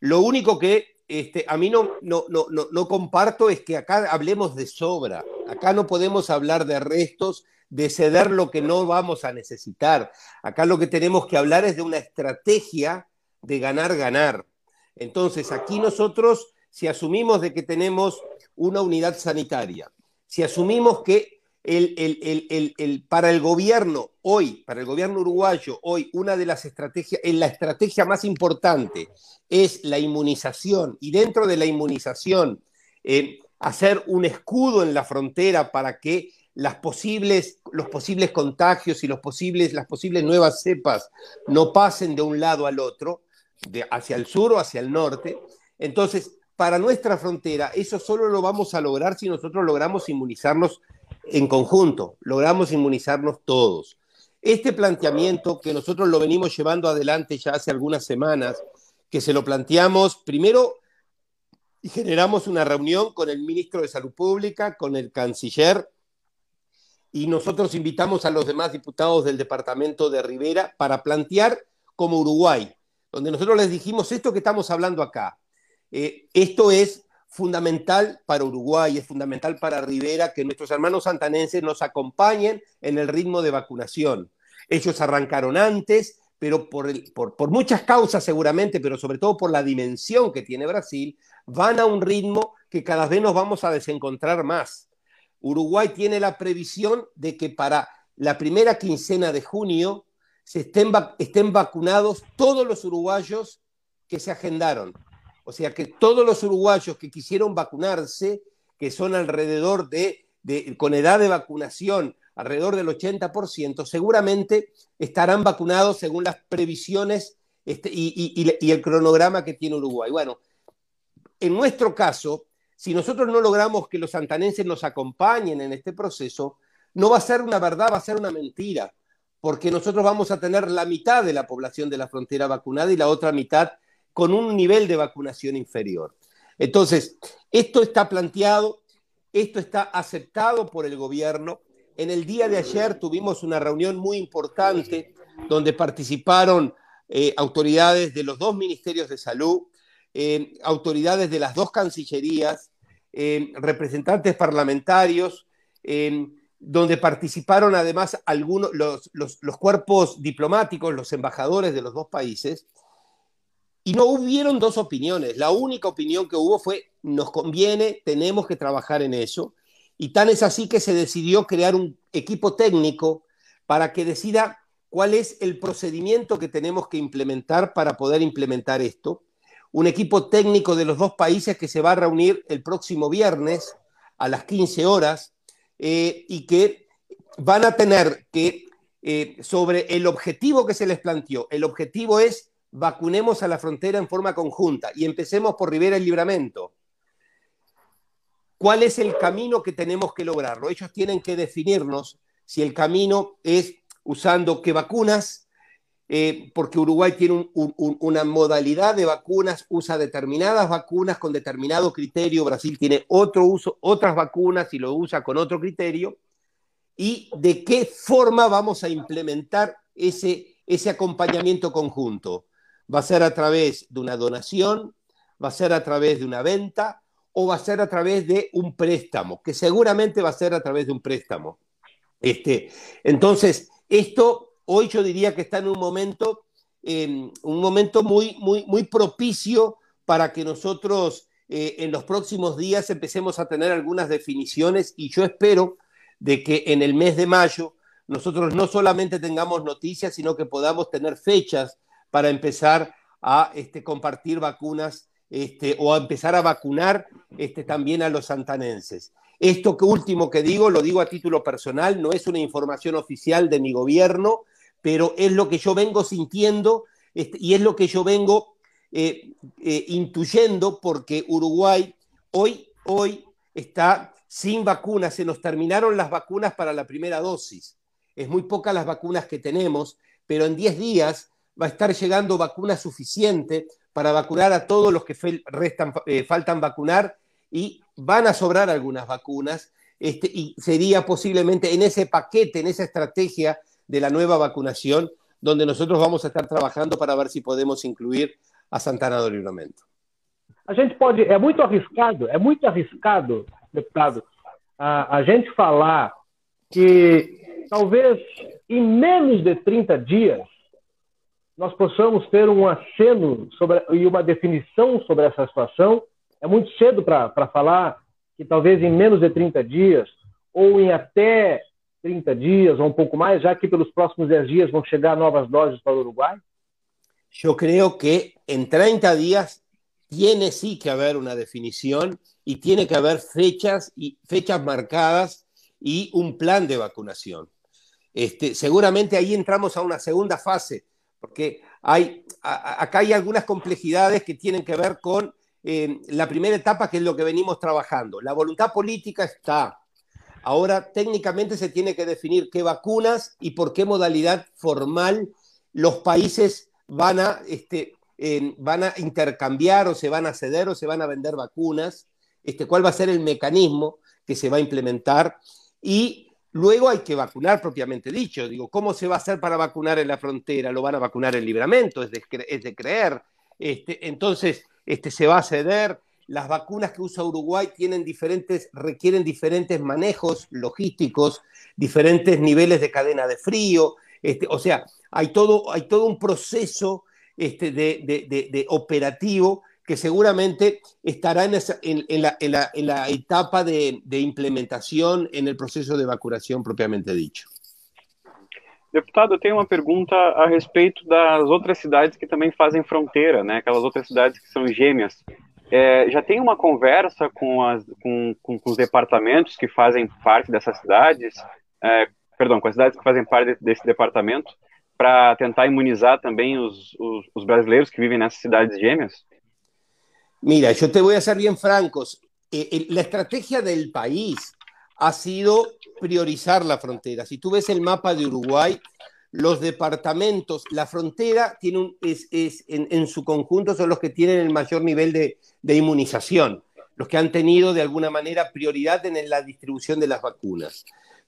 Lo único que este, a mí no, no, no, no, comparto es que acá hablemos de sobra. Acá no podemos hablar de restos, de ceder lo que no vamos a necesitar. Acá lo que tenemos que hablar es de una estrategia de ganar, ganar. Entonces, aquí nosotros, si asumimos de que tenemos una unidad sanitaria, si asumimos que para el gobierno hoy, para el gobierno uruguayo, hoy una de las estrategias, la estrategia más importante es la inmunización y dentro de la inmunización eh, hacer un escudo en la frontera para que las posibles, los posibles contagios y los posibles, las posibles nuevas cepas no pasen de un lado al otro, hacia el sur o hacia el norte. Entonces, para nuestra frontera, eso solo lo vamos a lograr si nosotros logramos inmunizarnos en conjunto, logramos inmunizarnos todos. Este planteamiento que nosotros lo venimos llevando adelante ya hace algunas semanas, que se lo planteamos primero y generamos una reunión con el ministro de Salud Pública, con el canciller, y nosotros invitamos a los demás diputados del departamento de Rivera para plantear como Uruguay, donde nosotros les dijimos esto que estamos hablando acá. Eh, esto es fundamental para Uruguay, es fundamental para Rivera que nuestros hermanos santanenses nos acompañen en el ritmo de vacunación. Ellos arrancaron antes, pero por, muchas causas seguramente, pero sobre todo por la dimensión que tiene Brasil, van a un ritmo que cada vez nos vamos a desencontrar más. Uruguay tiene la previsión de que para la primera quincena de junio se estén vacunados todos los uruguayos que se agendaron. O sea que todos los uruguayos que quisieron vacunarse, que son alrededor de, con edad de vacunación, alrededor del 80%, seguramente estarán vacunados según las previsiones este, y, el cronograma que tiene Uruguay. Bueno, en nuestro caso, si nosotros no logramos que los santanenses nos acompañen en este proceso, no va a ser una verdad, va a ser una mentira, porque nosotros vamos a tener la mitad de la población de la frontera vacunada y la otra mitad con un nivel de vacunación inferior. Entonces, esto está planteado, esto está aceptado por el gobierno. En el día de ayer tuvimos una reunión muy importante donde participaron eh, autoridades de los dos ministerios de salud, eh, autoridades de las dos cancillerías, eh, representantes parlamentarios, donde participaron además algunos los cuerpos diplomáticos, los embajadores de los dos países, y no hubieron dos opiniones. La única opinión que hubo fue, nos conviene, tenemos que trabajar en eso. Y tan es así que se decidió crear un equipo técnico para que decida cuál es el procedimiento que tenemos que implementar para poder implementar esto. Un equipo técnico de los dos países que se va a reunir el próximo viernes a las 15 horas eh, y que van a tener que, eh, sobre el objetivo que se les planteó, el objetivo es vacunemos a la frontera en forma conjunta y empecemos por Rivera y Libramento. ¿Cuál es el camino que tenemos que lograrlo? Ellos tienen que definirnos si el camino es usando qué vacunas, eh, porque Uruguay tiene una modalidad de vacunas, usa determinadas vacunas con determinado criterio, Brasil tiene otro uso, otras vacunas y lo usa con otro criterio, y de qué forma vamos a implementar ese, ese acompañamiento conjunto. ¿Va a ser a través de una donación? ¿Va a ser a través de una venta? ¿O va a ser a través de un préstamo? Que seguramente va a ser a través de un préstamo. Este, entonces, esto hoy yo diría que está en un momento, un momento muy, muy, muy propicio para que nosotros eh, en los próximos días empecemos a tener algunas definiciones y yo espero de que en el mes de mayo nosotros no solamente tengamos noticias, sino que podamos tener fechas para empezar a este, compartir vacunas este, o a empezar a vacunar este, también a los santanenses. Esto último que digo, lo digo a título personal, no es una información oficial de mi gobierno, pero es lo que yo vengo sintiendo y es lo que yo vengo eh, eh, intuyendo porque Uruguay hoy, hoy está sin vacunas, se nos terminaron las vacunas para la primera dosis. Es muy pocas las vacunas que tenemos, pero en 10 días va a estar llegando vacuna suficiente para vacunar a todos los que eh, faltan vacunar y van a sobrar algunas vacunas. Este, y sería posiblemente en ese paquete, en esa estrategia de la nueva vacunación, donde nosotros vamos a estar trabajando para ver si podemos incluir a Santana do Livramento. A gente pode, é muito arriscado, é muito arriscado, deputado, a, a gente falar que talvez em menos de 30 dias nós possamos ter um aceno sobre, e uma definição sobre essa situação. É muito cedo para falar que talvez em menos de 30 dias ou em até 30 dias ou um pouco mais, já que pelos próximos 10 dias vão chegar novas doses para o Uruguai? Yo creo que en 30 días tiene sí que haber una definición y tiene que haber fechas fechas marcadas y un plan de vacunación. Este, seguramente ahí entramos a una segunda fase, porque hay, acá hay algunas complejidades que tienen que ver con eh, la primera etapa, que es lo que venimos trabajando. La voluntad política está, Ahora técnicamente se tiene que definir qué vacunas y por qué modalidad formal los países van a, este, van a intercambiar o se van a ceder o se van a vender vacunas, este, cuál va a ser el mecanismo que se va a implementar y luego hay que vacunar propiamente dicho. Digo, ¿cómo se va a hacer para vacunar en la frontera? ¿Lo van a vacunar en libramento? Es de, es de creer. Este, entonces, este, se va a ceder las vacunas que usa Uruguay tienen diferentes, requieren diferentes manejos logísticos, diferentes niveles de cadena de frío, este, o sea, hay todo, hay todo un proceso este, de, operativo que seguramente estará en, en, la, etapa de, implementación en el proceso de vacunación propiamente dicho. Deputado, eu tenho uma pergunta a respeito das outras cidades que também fazem fronteira, né? Aquelas outras cidades que são gêmeas. É, já tem uma conversa com, as, com, com, com, os departamentos que fazem parte dessas cidades, é, perdão, com as cidades que fazem parte desse departamento, para tentar imunizar também os, os, os, brasileiros que vivem nessas cidades gêmeas? Mira, eu te vou a ser bem francos. Eh, la estrategia del país ha sido priorizar la frontera. Si tú ves el mapa de Uruguay, los departamentos, la frontera tiene es, es en, en, su conjunto son los que tienen el mayor nivel de, de, inmunización, los que han tenido de alguna manera prioridad en la distribución de las vacunas.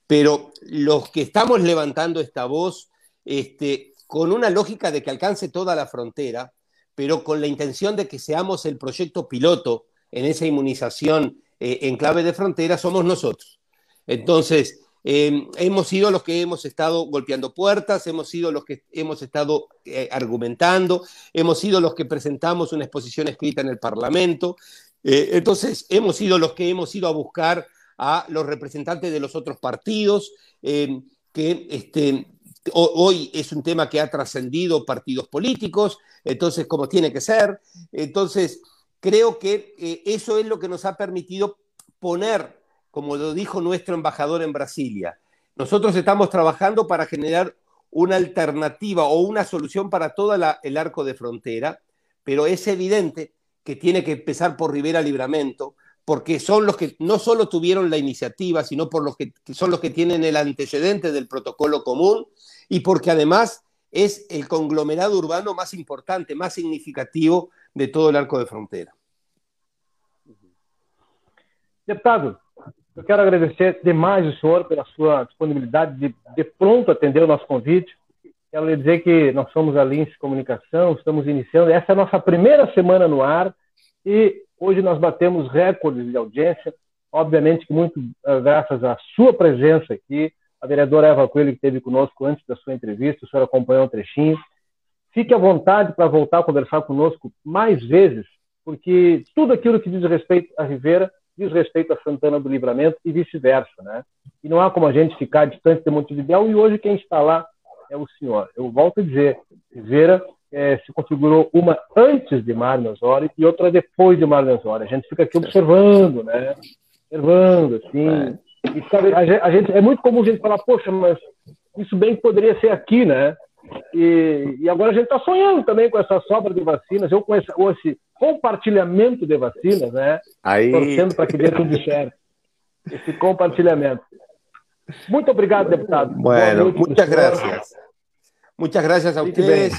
Pero los que estamos levantando esta voz este, con una lógica de que alcance toda la frontera, pero con la intención de que seamos el proyecto piloto en esa inmunización eh, en clave de frontera, somos nosotros. Entonces, eh, hemos sido los que hemos estado golpeando puertas, hemos sido los que hemos estado eh, argumentando, hemos sido los que presentamos una exposición escrita en el Parlamento. Eh, entonces, hemos sido los que hemos ido a buscar a los representantes de los otros partidos, que este, hoy es un tema que ha trascendido partidos políticos, entonces, como tiene que ser. Entonces, creo que eso es lo que nos ha permitido poner como lo dijo nuestro embajador en Brasilia. Nosotros estamos trabajando para generar una alternativa o una solución para todo el arco de frontera, pero es evidente que tiene que empezar por Rivera Libramento porque son los que no solo tuvieron la iniciativa, sino por los que son los que tienen el antecedente del protocolo común y porque además es el conglomerado urbano más importante, más significativo de todo el arco de frontera. Deputado, eu quero agradecer demais o senhor pela sua disponibilidade de, de pronto atender o nosso convite. Quero lhe dizer que nós somos a Lince Comunicação, estamos iniciando, essa é a nossa primeira semana no ar e hoje nós batemos recordes de audiência, obviamente que muito uh, graças à sua presença aqui, a vereadora Eva Coelho que esteve conosco antes da sua entrevista, o senhor acompanhou um trechinho. Fique à vontade para voltar a conversar conosco mais vezes, porque tudo aquilo que diz respeito a Rivera diz respeito a Santana do Livramento e vice-versa, né? E não há como a gente ficar distante de Montevideo e hoje quem está lá é o senhor. Eu volto a dizer, Rivera é, se configurou uma antes de Mário Nasori e outra depois de Mário Nasori. A gente fica aqui observando, né? Observando, assim. É. E sabe, a gente, a gente, é muito comum a gente falar, poxa, mas isso bem poderia ser aqui, né? E, e agora a gente está sonhando também com essa sobra de vacinas, ou com esse, ou esse compartilhamento de vacinas, né? Aí... Torcendo para que dê tudo certo. Esse compartilhamento. Muito obrigado, deputado. Bueno, muchas gracias. Muchas gracias a ustedes.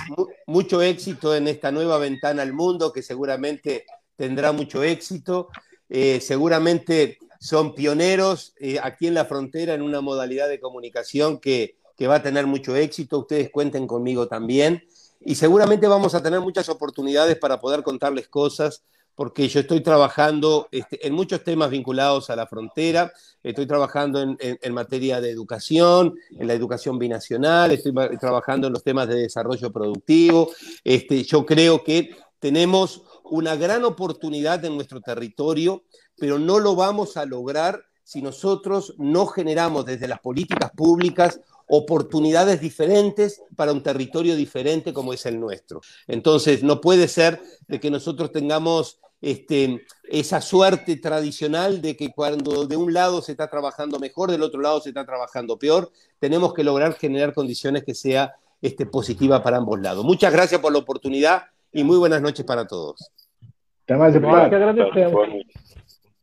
Mucho éxito en esta nueva ventana al mundo que seguramente tendrá mucho éxito. Eh, seguramente son pioneros eh, aquí en la frontera en una modalidad de comunicación que, que va a tener mucho éxito. Ustedes cuenten conmigo también. Y seguramente vamos a tener muchas oportunidades para poder contarles cosas, porque yo estoy trabajando este, en muchos temas vinculados a la frontera, estoy trabajando en, materia de educación, en la educación binacional, estoy trabajando en los temas de desarrollo productivo. Este, yo creo que tenemos una gran oportunidad en nuestro territorio, pero no lo vamos a lograr si nosotros no generamos desde las políticas públicas oportunidades diferentes para un territorio diferente como es el nuestro. Entonces, no puede ser de que nosotros tengamos este, esa suerte tradicional de que cuando de un lado se está trabajando mejor, del otro lado se está trabajando peor. Tenemos que lograr generar condiciones que sea este, positiva para ambos lados. Muchas gracias por la oportunidad y muy buenas noches para todos.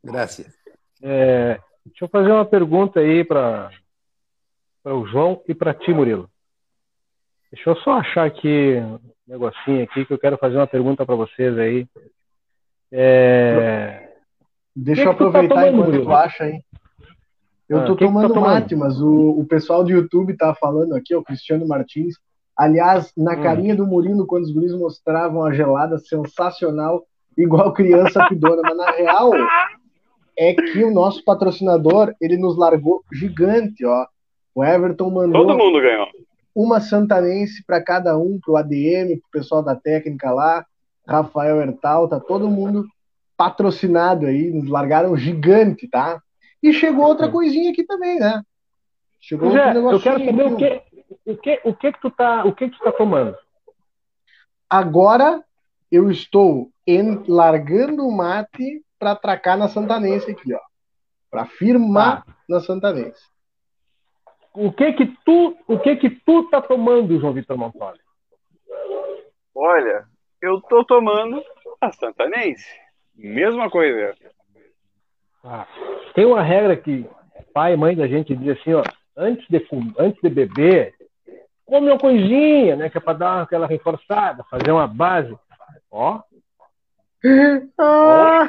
Gracias. Eh, deixa eu fazer uma pergunta aí para para o João e para ti, Murilo. Deixa eu só achar aqui um negocinho aqui que eu quero fazer uma pergunta para vocês aí. É... Deixa eu tá aproveitar tá enquanto Murilo? tu acha aí. Eu ah, tô tomando tá mate, mas o, o pessoal do YouTube tá falando aqui, o Cristiano Martins. Aliás, na hum. carinha do Murilo, quando os guris mostravam a gelada sensacional, igual criança pidona, mas na real é que o nosso patrocinador, ele nos largou gigante, ó. O Everton mandou. Todo mundo ganhou. Uma santanense para cada um, pro ADM, pro pessoal da técnica lá, Rafael Hertal, tá todo mundo patrocinado aí, nos largaram gigante, tá? E chegou outra coisinha aqui também, né? Chegou outro é, Eu quero saber o que, o que, o que que tu tá, o que que tu tá tomando? Agora eu estou en, largando o mate para atracar na Santanense aqui, ó. Para firmar ah. na Santanense o que que tu, o que que tu tá tomando, João Vitor Montoli? Olha, eu tô tomando a Santanense. Mesma coisa. Ah, tem uma regra que pai e mãe da gente diz assim, ó, antes de, antes de beber, come uma coisinha, né, que é para dar aquela reforçada, fazer uma base. Ó. Ó,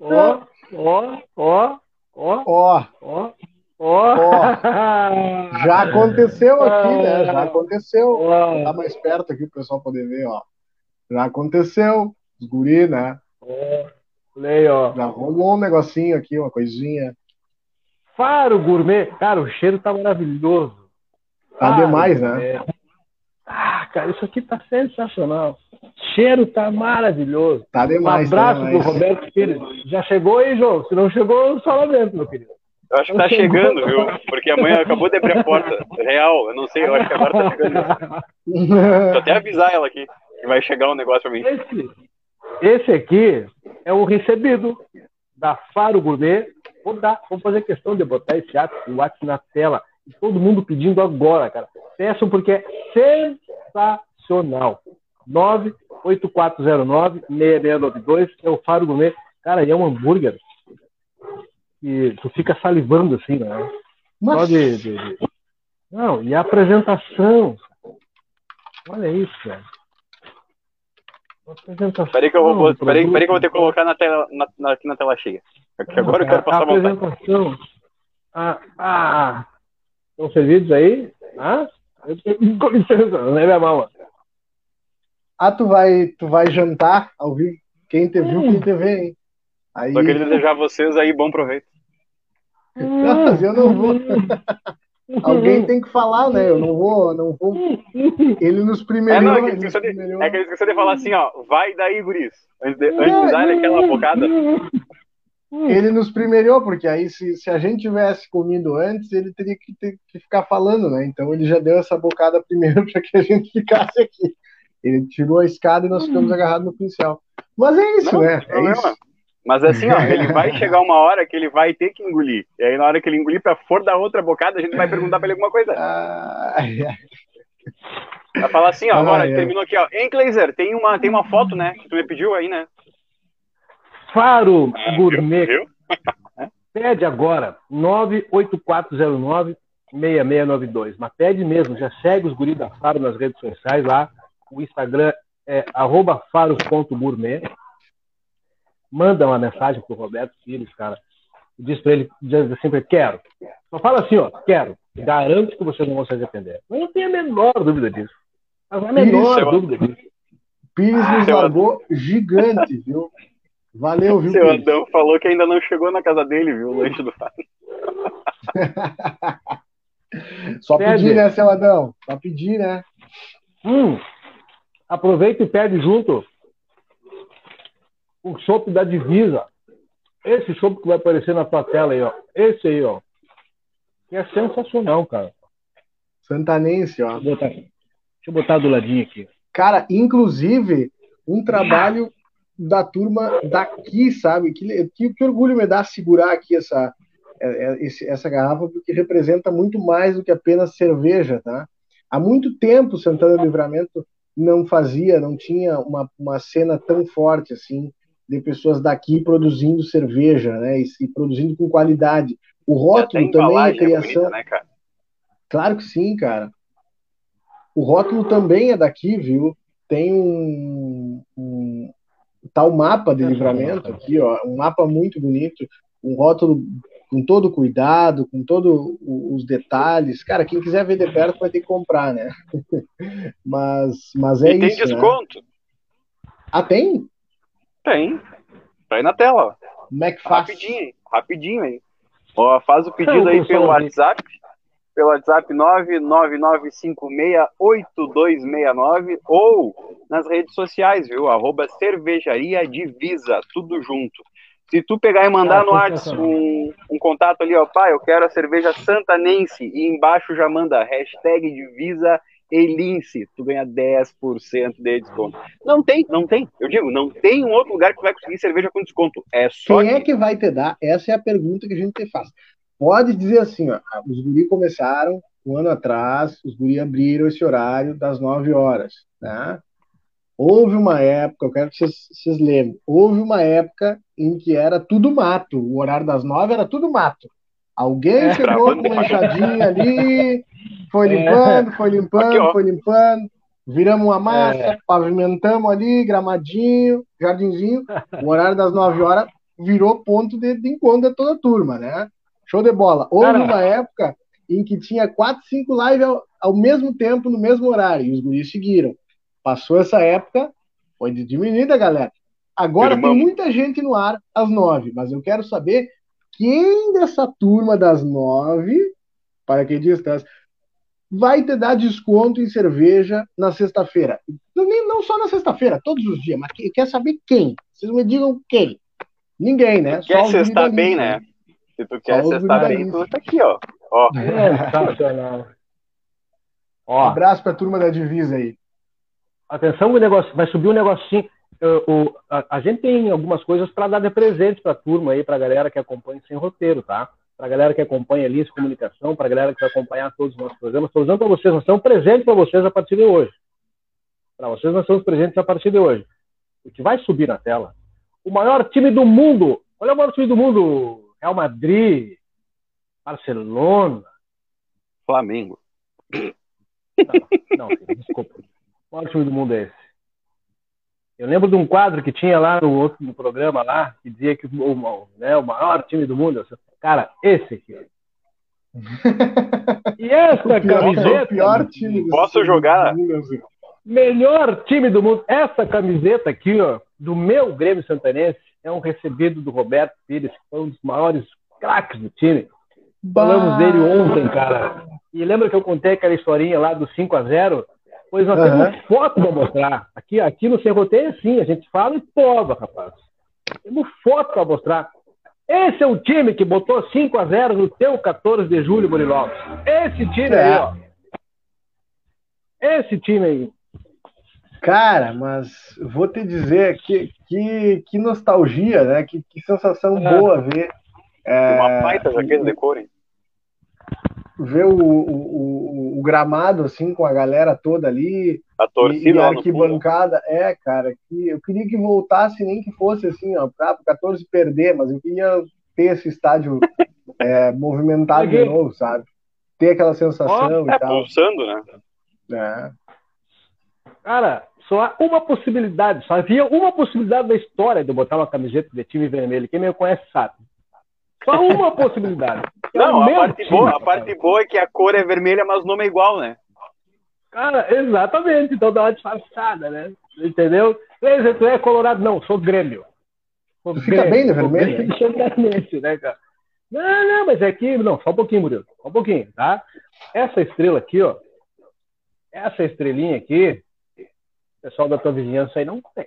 ó, ó, ó, ó, ó, ó. Oh. já aconteceu aqui, né? Já aconteceu. Oh. Tá mais perto aqui para o pessoal poder ver, ó. Já aconteceu. Os guri, né? Oh. Lei, ó. Já rolou um negocinho aqui, uma coisinha. Faro gourmet. Cara, o cheiro tá maravilhoso. Tá Faro demais, né? gourmet. né? Ah, cara, isso aqui tá sensacional. Cheiro tá maravilhoso. Tá demais. Um abraço tá demais. pro Roberto Pires. Já chegou aí, João? Se não chegou, só lá dentro, meu querido. Eu acho que tá chegando, viu? Porque amanhã acabou de abrir a porta. Real, eu não sei, eu acho que agora tá chegando. Vou até avisar ela aqui que vai chegar um negócio pra mim. Esse, esse aqui é o recebido da Faro Gourmet. Vou dar, vamos fazer questão de botar esse WhatsApp na tela. Todo mundo pedindo agora, cara. Peçam porque é sensacional. 98409-6692 é o Faro Gourmet. Cara, e é um hambúrguer que tu fica salivando assim, né? Mas... Só de, de, de... Não, e a apresentação. Olha isso, cara. Peraí que eu vou, peraí, peraí que eu vou ter que colocar na tela, na, na, aqui na tela cheia. Porque agora eu quero passar a apresentação. Ah, ah, estão servidos aí? Ah? Com licença, é minha mão. Ah, tu vai, tu vai jantar ao vivo? Quem te viu, quem te vê, hein? Aí... Só queria desejar a vocês aí bom proveito. Não, mas eu não vou. Alguém tem que falar, né? Eu não vou, não vou. Ele nos primeiros. É, não, é que ele esqueceu de, é que ele esqueceu de falar assim, ó. Vai daí, guris. Antes de, antes de dar aquela bocada. Ele nos primeirou, porque aí se, se a gente tivesse comido antes, ele teria que, ter, que ficar falando, né? Então ele já deu essa bocada primeiro para que a gente ficasse aqui. Ele tirou a escada e nós ficamos agarrados no pincel. Mas é isso, não, né? É isso. Mas assim, ó, ele vai chegar uma hora que ele vai ter que engolir. E aí, na hora que ele engolir pra for da outra bocada, a gente vai perguntar pra ele alguma coisa. Vai falar assim, ó, agora, terminou aqui, ó. Hein, Kleiser, tem uma, tem uma foto, né? Que tu me pediu aí, né? Faro ah, Gourmet. Viu? Pede agora, 98409 6692. Mas pede mesmo, já segue os guris da Faro nas redes sociais lá. O Instagram é arroba faros.gourmet manda uma mensagem pro Roberto Pires, cara, e diz para ele, diz assim, quero. Só fala assim, ó, quero. Garanto que vocês não vão se arrepender. Eu não tenho a menor dúvida disso. a menor Pires, dúvida disso. Pires nos largou gigante, viu? Valeu, viu? Seu Pires? Adão falou que ainda não chegou na casa dele, viu? O lanche do Fábio. Só pede. pedir, né, seu Adão? Só pedir, né? Hum, aproveita e pede junto o chopp da divisa. Esse chopp que vai aparecer na tua tela aí, ó. Esse aí, ó. Que é sensacional, cara. Santanense, ó. Deixa eu botar, deixa eu botar do ladinho aqui. Cara, inclusive, um trabalho da turma daqui, sabe? Que, que, que orgulho me dá segurar aqui essa, é, é, essa garrafa, porque representa muito mais do que apenas cerveja, tá? Há muito tempo Santana do Livramento não fazia, não tinha uma, uma cena tão forte assim de pessoas daqui produzindo cerveja, né? E, e produzindo com qualidade. O rótulo também, a criação. É bonita, né, cara? Claro que sim, cara. O rótulo também é daqui, viu? Tem um, um tal mapa de livramento aqui, ó, um mapa muito bonito, um rótulo com todo cuidado, com todos os detalhes. Cara, quem quiser ver de perto vai ter que comprar, né? mas, mas é e isso. Tem né? desconto? Né? Ah, tem? Tem. Tá aí na tela. Como é que faz? Rapidinho, rapidinho aí. Ó, faz o pedido aí pelo WhatsApp. Pelo WhatsApp 999568269 ou nas redes sociais, viu? Arroba cervejaria divisa, tudo junto. Se tu pegar e mandar ah, no WhatsApp um, um, contato ali, ó, pai, eu quero a cerveja santanense, e embaixo já manda hashtag divisa Elince, tu ganha 10% de desconto. Não tem, não tem. Eu digo, não tem um outro lugar que tu vai conseguir cerveja com desconto. É só Quem é que vai te dar? Essa é a pergunta que a gente te faz. Pode dizer assim, ó, os guri começaram um ano atrás, os guri abriram esse horário das 9 horas, né? Houve uma época, eu quero que vocês, vocês lembrem, houve uma época em que era tudo mato, o horário das 9 era tudo mato. Alguém é, chegou com uma enxadinha ali, foi é. limpando, é. foi limpando, Aqui, foi limpando. Viramos uma massa, é. pavimentamos ali, gramadinho, jardinzinho. O horário das 9 horas virou ponto de, de encontro de toda a turma, né? Show de bola. Houve uma época em que tinha 4, 5 lives ao, ao, mesmo tempo, no mesmo horário, e os guris seguiram. Passou essa época, foi diminuída, galera. Agora tem muita gente no ar às 9, mas eu quero saber quem dessa turma das 9, para que distância, vai te dar desconto em cerveja na sexta-feira. Não, não só na sexta-feira, todos os dias, mas quer saber quem? Vocês me digam quem. Ninguém, né? Tu quer cestar bem, né? Se tu quer cestar bem, tu tá aqui, ó. ó. Sensacional. ó. Um abraço pra turma da divisa aí. Atenção, o negócio vai subir um negocinho. O, a, a, gente tem algumas coisas para dar de presente para a turma aí, para a galera que acompanha sem roteiro, tá? para a galera que acompanha ali essa comunicação, para a galera que vai acompanhar todos os nossos programas. Estou usando para vocês, nós estamos presentes para vocês a partir de hoje. Para vocês, nós estamos presentes a partir de hoje. O que vai subir na tela, o maior time do mundo. Olha o maior time do mundo, Real Madrid, Barcelona. Flamengo. Não, não desculpa. Qual time do mundo é esse? Eu lembro de um quadro que tinha lá no outro no programa lá, que dizia que o, né, o maior time do mundo. Cara, esse aqui. E essa O pior, camiseta. o pior time Posso jogar? assim. Melhor time do mundo. Essa camiseta aqui, ó, do meu Grêmio Santanense, é um recebido do Roberto Pires, que foi um dos maiores craques do time. Falamos dele ontem, cara. E lembra que eu contei aquela historinha lá do 5 a 0 Pois nós Aham. temos foto para mostrar. Aqui, aqui no Serroteio é assim, a gente fala e prova, rapaz. Temos foto para mostrar. Esse é o time que botou 5 a 0 no teu 14 de julho, Murilovski. Esse time É. aí, ó. Esse time aí. Cara, mas vou te dizer que, que, que nostalgia, né? Que, que sensação É. boa ver. é, Uma baita jaqueta de couro, hein? Ver o, o, o, o gramado assim com a galera toda ali A e, torcida e a no fundo. arquibancada. É, cara, que eu queria que voltasse nem que fosse assim, ó, para o 14 perder, mas eu queria ter esse estádio é, movimentado de novo, sabe? Ter aquela sensação É, e tal. pulsando, né? É. Cara, só há uma possibilidade, só havia uma possibilidade da história de eu botar uma camiseta de time vermelho. Quem me conhece sabe. Só uma possibilidade. É Não, a parte, time, boa, a parte boa é que a cor é vermelha, mas o nome é igual, né? Cara, exatamente. Então dá uma disfarçada, né? Entendeu? Cleiser, tu é colorado? Não, sou Grêmio. Sou Tu fica bem de sou vermelho, Grêmio né, cara? Não, não, mas é que... Não, só um pouquinho, Murilo. Só um pouquinho, tá? Essa estrela aqui, ó. Essa estrelinha aqui, o pessoal da tua vizinhança aí não tem.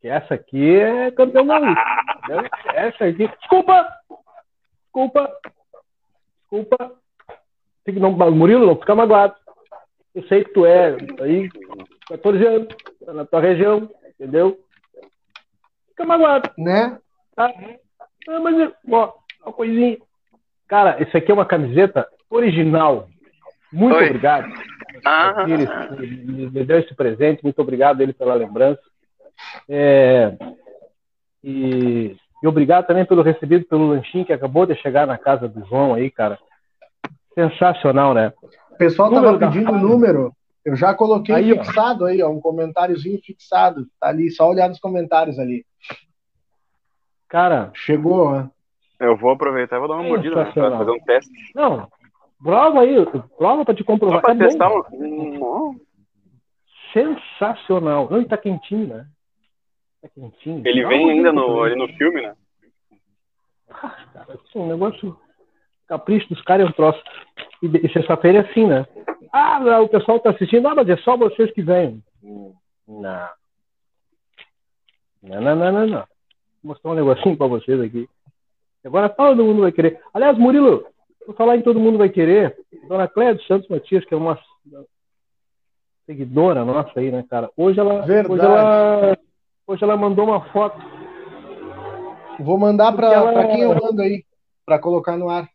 Que essa aqui é campeão gaúcho. entendeu? Essa aqui... Desculpa! Desculpa! Desculpa! Fique- Não, Murilo, não fica magoado. Eu sei que tu é aí, 14 anos, tá na tua região, entendeu? Fica magoado, Né? tá? Ah, mas, ó, uma coisinha. Cara, isso aqui é uma camiseta original. Muito Oi. obrigado. Ah. Me deu esse presente, muito obrigado ele pela lembrança. É, e, e obrigado também pelo recebido pelo lanchinho que acabou de chegar na casa do João aí, cara. Sensacional, né? O pessoal Número tava da pedindo o número. Eu já coloquei Aí, ó. fixado aí, ó, um comentáriozinho fixado. Tá ali, só olhar nos comentários ali. Cara, Chegou, ó. Eu vou aproveitar e vou dar uma mordida, né? Pra fazer um teste. não, prova aí, prova pra te Só comprovar. pra É bom, testar o. Hum, Sensacional. Não, e tá quentinho, né? Ele vem ainda no, ele. no filme, né? Ah, cara, isso é um negócio. Capricho dos caras é um troço. E, e sexta-feira é assim, né? Ah, não, o pessoal tá assistindo. Ah, mas é só vocês que. Hum, Não. Não, não, não, não, não. Vou mostrar um negocinho pra vocês aqui. Agora todo mundo vai querer. Aliás, Murilo, vou falar em todo mundo vai querer. Dona Cléia dos Santos Matias, que é uma seguidora nossa aí, né, cara? Hoje ela, Verdade. hoje ela, hoje ela mandou uma foto. Vou mandar pra quem eu mando aí, pra colocar no ar.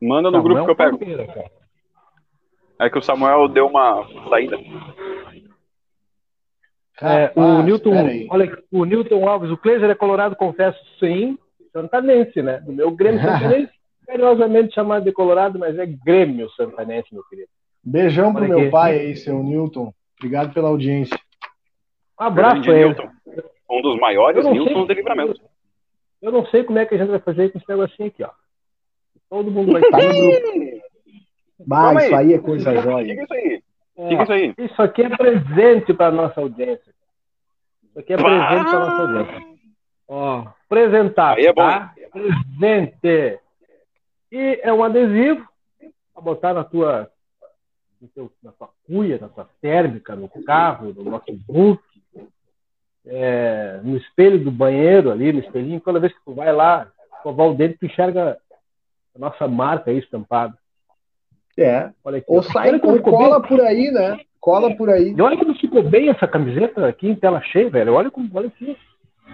Manda no Não, grupo que eu pego. Palmeira, cara. É que o Samuel deu uma saída. É, o Rapaz, Newton, olha, o Newton Alves, o Kleiser é colorado, confesso, sim, santanense, né? Do meu Grêmio santanense, carinhosamente chamado de colorado, mas é Grêmio santanense, meu querido. Beijão pro Olha meu aqui. pai aí, seu Newton. Obrigado pela audiência. Um abraço Grande. Um dos maiores Newtons de livramento. Eu não sei como é que a gente vai fazer com esse negocinho aqui, ó. Todo mundo vai estar no grupo. Calma isso aí. é coisa jóia. Fica isso aí. Fica isso aí. Isso aqui é presente para nossa audiência. Isso aqui é presente para nossa audiência. Ó, apresentar, Aí é bom, tá? Presente. E é um adesivo para botar na tua, na tua cuia, na tua térmica, no carro, no notebook, é, no espelho do banheiro ali, no espelhinho. Toda vez que tu vai lá escovar o dente, tu enxerga a nossa marca aí estampada. É. Olha aqui. Ou sai, ou ficou bem. cola por aí, né? Cola por aí. E olha como ficou bem essa camiseta aqui em tela cheia, velho. Olha como, olha aqui.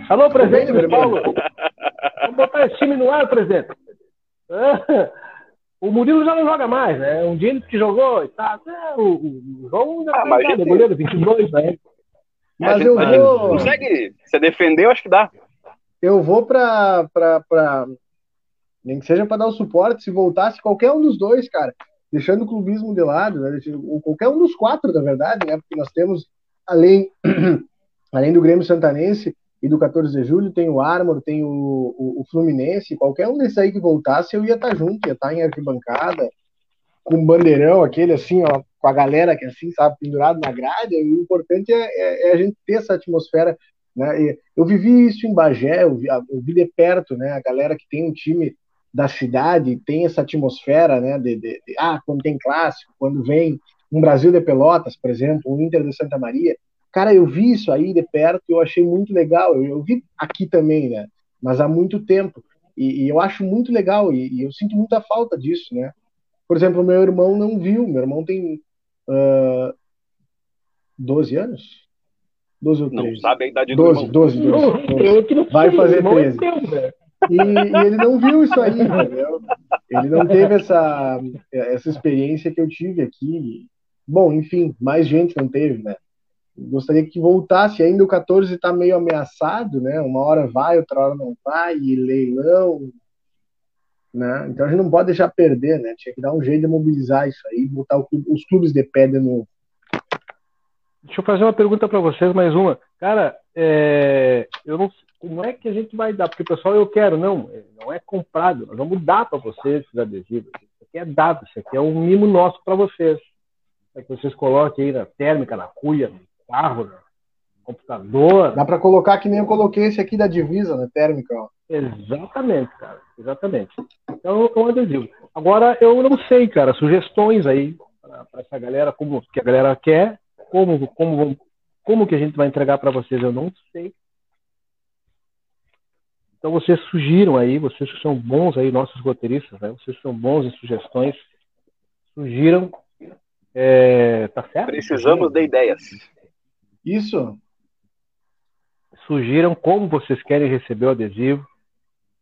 Alô, presidente bem, Paulo. Vamos botar esse time no ar, presidente. Ah, O Murilo já não joga mais, né? Um dia ele que jogou e tá. É, o, o João já Ah, tá é goleiro, 22, né? Mas gente, eu vou- consegue se defender, eu acho que dá. Eu vou pra, pra, pra, Nem que seja para dar o suporte, se voltasse qualquer um dos dois, cara, deixando o clubismo de lado, né? qualquer um dos quatro, na verdade, né? Porque nós temos, além, além do Grêmio Santanense e do 14 de julho, tem o Armor, tem o, o, o Fluminense, qualquer um desses aí que voltasse, eu ia estar tá junto, ia estar tá em arquibancada, com um bandeirão, aquele assim, ó, com a galera que assim, sabe, pendurado na grade, o importante é, é, é a gente ter essa atmosfera, né? Eu vivi isso em Bagé, eu vi, eu vi de perto, né? A galera que tem um time da cidade tem essa atmosfera, né? De, de, de, ah, quando tem clássico, quando vem um Brasil de Pelotas, por exemplo, um Inter de Santa Maria. Cara, eu vi isso aí de perto e eu achei muito legal. Eu, eu, vi aqui também, né? Mas há muito tempo. E, e eu acho muito legal e, e, eu sinto muita falta disso, né? Por exemplo, meu irmão não viu. Meu irmão tem uh, 12 anos? 12 ou 13? Não sabe a idade 12, do 12, 12, 12, 12. Vai fazer 13. E, e, ele não viu isso aí, entendeu? Ele não teve essa, essa experiência que eu tive aqui. Bom, enfim, mais gente não teve, né? Gostaria que voltasse. Ainda o 14 está meio ameaçado, né? Uma hora vai, outra hora não vai, e leilão. Né? Então a gente não pode deixar perder, né? Tinha que dar um jeito de mobilizar isso aí, botar os clubes de pé de novo. Deixa eu fazer uma pergunta para vocês, mais uma. Cara, é, eu não como é que a gente vai dar? Porque, pessoal, eu quero. Não, não é comprado. Nós vamos dar para vocês esses adesivos. Isso aqui é dado. Isso aqui é um mimo nosso para vocês. É que vocês coloquem aí na térmica, na cuia, no carro, no computador. Dá para colocar que nem eu coloquei esse aqui da divisa, na térmica. Ó. Exatamente, cara. Exatamente. Então, é um adesivo. Agora, eu não sei, cara. Sugestões aí para essa galera, como que a galera quer, como, como, como que a gente vai entregar para vocês, eu não sei. Então vocês sugiram aí, vocês que são bons aí, nossos roteiristas, né? Vocês são bons em sugestões, sugiram. É, tá certo? Precisamos de ideias. Isso. Sugiram como vocês querem receber o adesivo,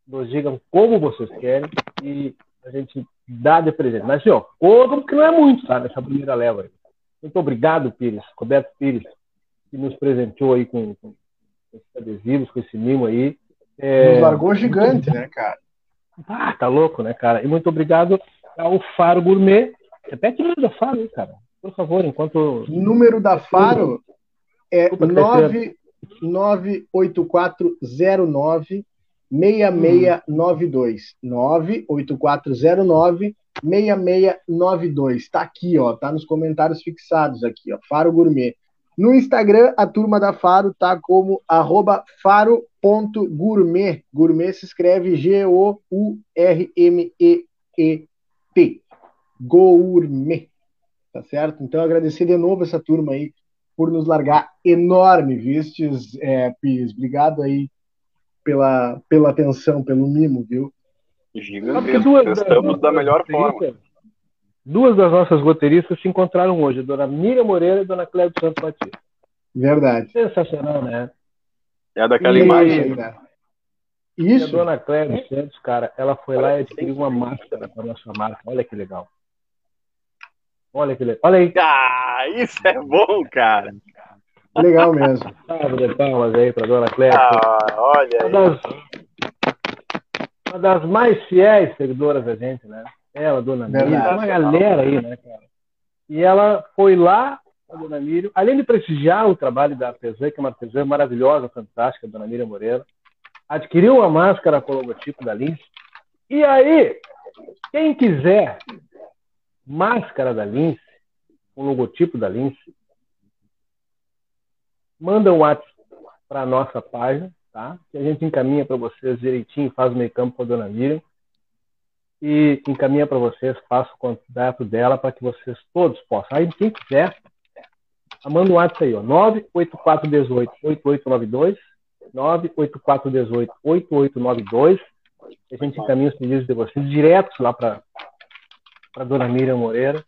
nos digam como vocês querem e a gente dá de presente. Mas, assim, ó, que não é muito, tá? Nessa primeira leva aí. Muito obrigado, Pires, Roberto Pires, que nos presenteou aí com, com esses adesivos, com esse mimo aí. É... Nos largou gigante, né, cara? Ah, tá louco, né, cara? E muito obrigado ao Faro Gourmet. Repete o número da Faro, aí, cara. Por favor, enquanto. O número da Faro é 98409 6692. 98409 6692. Tá aqui, ó. Tá nos comentários fixados aqui, ó. Faro Gourmet. No Instagram, a turma da Faro tá como arroba faro.gourmet. Gourmet se escreve G-O-U-R-M-E-E-T. Gourmet. Tá certo? Então, agradecer de novo essa turma aí por nos largar enorme, vistes, é, Pis. Obrigado aí pela, pela atenção, pelo mimo, viu? Gigantesco. Estamos da melhor forma. Duas das nossas roteiristas se encontraram hoje, a dona Miriam Moreira e a dona Cléber Santos Batista. Verdade. Sensacional, né? É daquela e... imagem. Né? Isso. E a dona Cléber Santos, cara, ela foi lá e adquiriu uma máscara para nossa marca. Olha que legal. Olha que legal. Olha aí. Ah, isso é bom, cara. Legal mesmo. Salve de palmas aí para dona Cléber. Ah, olha uma das, uma das mais fiéis seguidoras da gente, né? Ela, Dona Miriam, uma galera aí, né, cara? E ela foi lá, a Dona Miriam, além de prestigiar o trabalho da artesã, que é uma artesã maravilhosa, fantástica, a Dona Miriam Moreira, adquiriu uma máscara com o logotipo da Lince. E aí, quem quiser máscara da Lince, com o logotipo da Lince, manda um WhatsApp para a nossa página, tá? Que a gente encaminha para vocês direitinho, faz o meio campo com a Dona Miriam e encaminha para vocês, faço o contato dela para que vocês todos possam. Aí, quem quiser, manda um WhatsApp aí, ó, 98418-8892, 98418-8892, a gente encaminha os pedidos de vocês direto lá para a dona Miriam Moreira,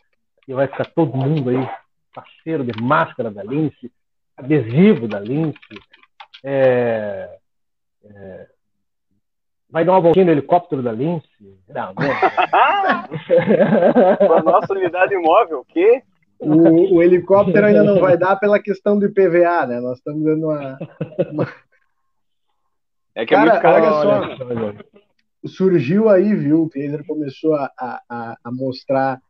e vai ficar todo mundo aí, parceiro de máscara da Lince, adesivo da Lince, é, é, Vai dar uma voltinha no helicóptero da Lince? Não, não. a nossa unidade imóvel, o quê? O, o, helicóptero ainda não vai dar pela questão do IPVA, né? Nós estamos dando uma. uma... É que é Cara, muito caro. Olha só. surgiu aí, viu? O Taser começou a, a, a mostrar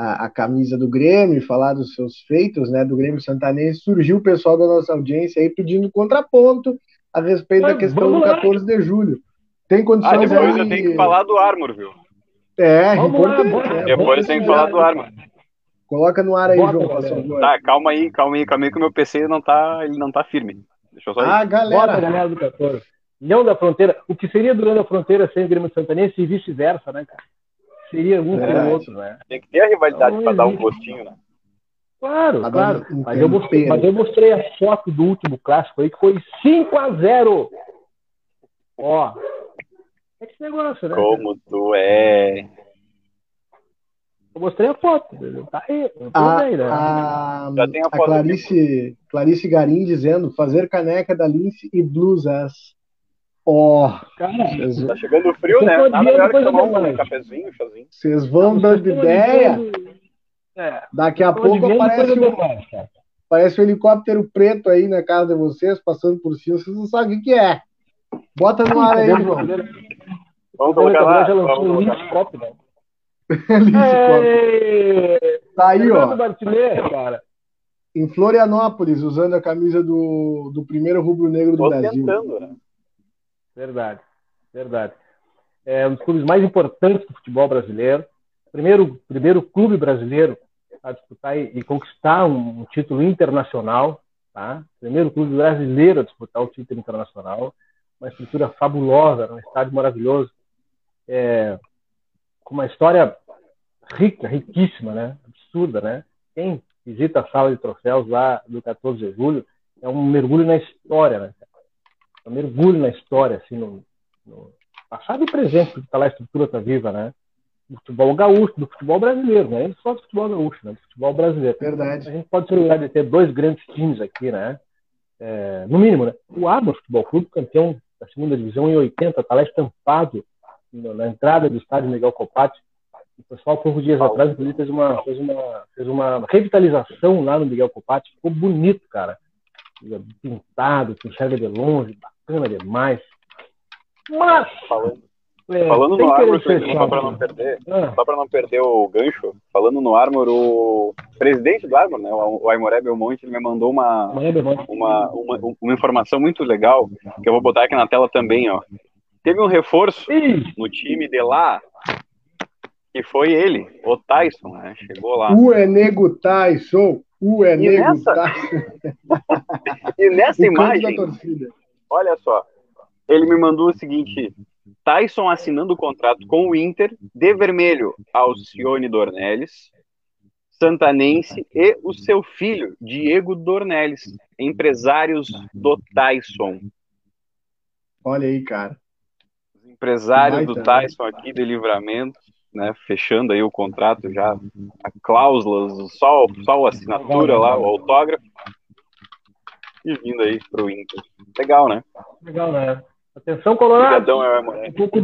a, a, camisa do Grêmio, falar dos seus feitos, né? Do Grêmio Santanense. Surgiu o pessoal da nossa audiência aí pedindo contraponto a respeito Mas, da questão do 14 de julho. Tem condições ah, depois aí... eu tenho que falar do Armor, viu? É, importante. Lá, é, depois tem que falar do Armor. Coloca no ar aí, Bota, João, por favor. Tá, calma aí, calma aí, calma aí que o meu PC não tá, ele não tá firme. Deixa eu só ir. Ah, galera. Bota, galera do 14. Leão da Fronteira. O que seria do Leão da Fronteira sem o Grêmio Santanense e vice-versa, né, cara? Seria um sem o outro, né? Tem que ter a rivalidade então, pra dar um gostinho, né? Claro, tá claro. Mas eu, mostrei, mas eu mostrei a foto do último clássico aí, que foi 5 a 0 Ó. É esse negócio, né? Como tu é. Eu mostrei a foto. Tá aí. A, aí, né? a, Já tem a, a foto Clarice, Clarice Garim dizendo fazer caneca da Lince e blusas. Ó, oh, cara, tá chegando frio, né? Nada melhor que tomar um cafezinho, chazinho. Vocês vão dando ideia. É. Daqui a pouco aparece um, aparece um helicóptero preto aí na casa de vocês, passando por cima. Vocês não sabem o que é. Bota no ar aí, João. Vamos colocar lá. Já lançou um link próprio, né? Tá aí, ó. cara. Em Florianópolis, usando a camisa do, do primeiro rubro-negro do Tô Brasil. Tentando, né? Verdade, verdade. É um dos clubes mais importantes do futebol brasileiro. Primeiro, primeiro clube brasileiro a disputar e, e conquistar um, um, título internacional, tá? Primeiro clube brasileiro a disputar o título internacional. Uma estrutura fabulosa, um estádio maravilhoso, é, com uma história rica, riquíssima, né? Absurda, né? Quem visita a sala de troféus lá do 14 de julho é um mergulho na história, né? Um mergulho na história, assim, no, no passado e presente, porque está lá a estrutura está viva, né? Do futebol gaúcho, do futebol brasileiro, né? Não só do futebol gaúcho, né? Do futebol brasileiro. Verdade. A gente pode se orgulhar de ter dois grandes times aqui, né? É, no mínimo, né? O Arma Futebol Clube, campeão da segunda divisão em 80, está lá estampado na entrada do estádio Miguel Copati. O pessoal, poucos dias atrás, inclusive, fez uma, fez, uma, fez uma revitalização lá no Miguel Copati. Ficou bonito, cara pintado, que enxerga de longe, bacana demais. Mas. Falando, é, falando no Armor, só para não perder, ah. só para não perder o gancho, falando no Armor, o presidente do Armor, né, o Aimoré Belmonte, ele me mandou uma, uma, uma, uma, informação muito legal, que eu vou botar aqui na tela também, ó. Teve um reforço no time de lá, que foi ele, o Tyson, né? Chegou lá. O Enego Tyson. O é e nessa... tá? e nessa imagem, olha só, ele me mandou o seguinte: Tyson assinando o contrato com o Inter, de vermelho, Alcione Dornelles, Santanense e o seu filho, Diego Dornelles, empresários do Tyson. Olha aí, cara. Os empresários do né? Tyson aqui de livramento né, fechando aí o contrato já, a cláusulas, só, só a assinatura lá, o autógrafo, e vindo aí pro Inter. Legal, né? Legal, né? Atenção, Colorado! Daqui a pouco,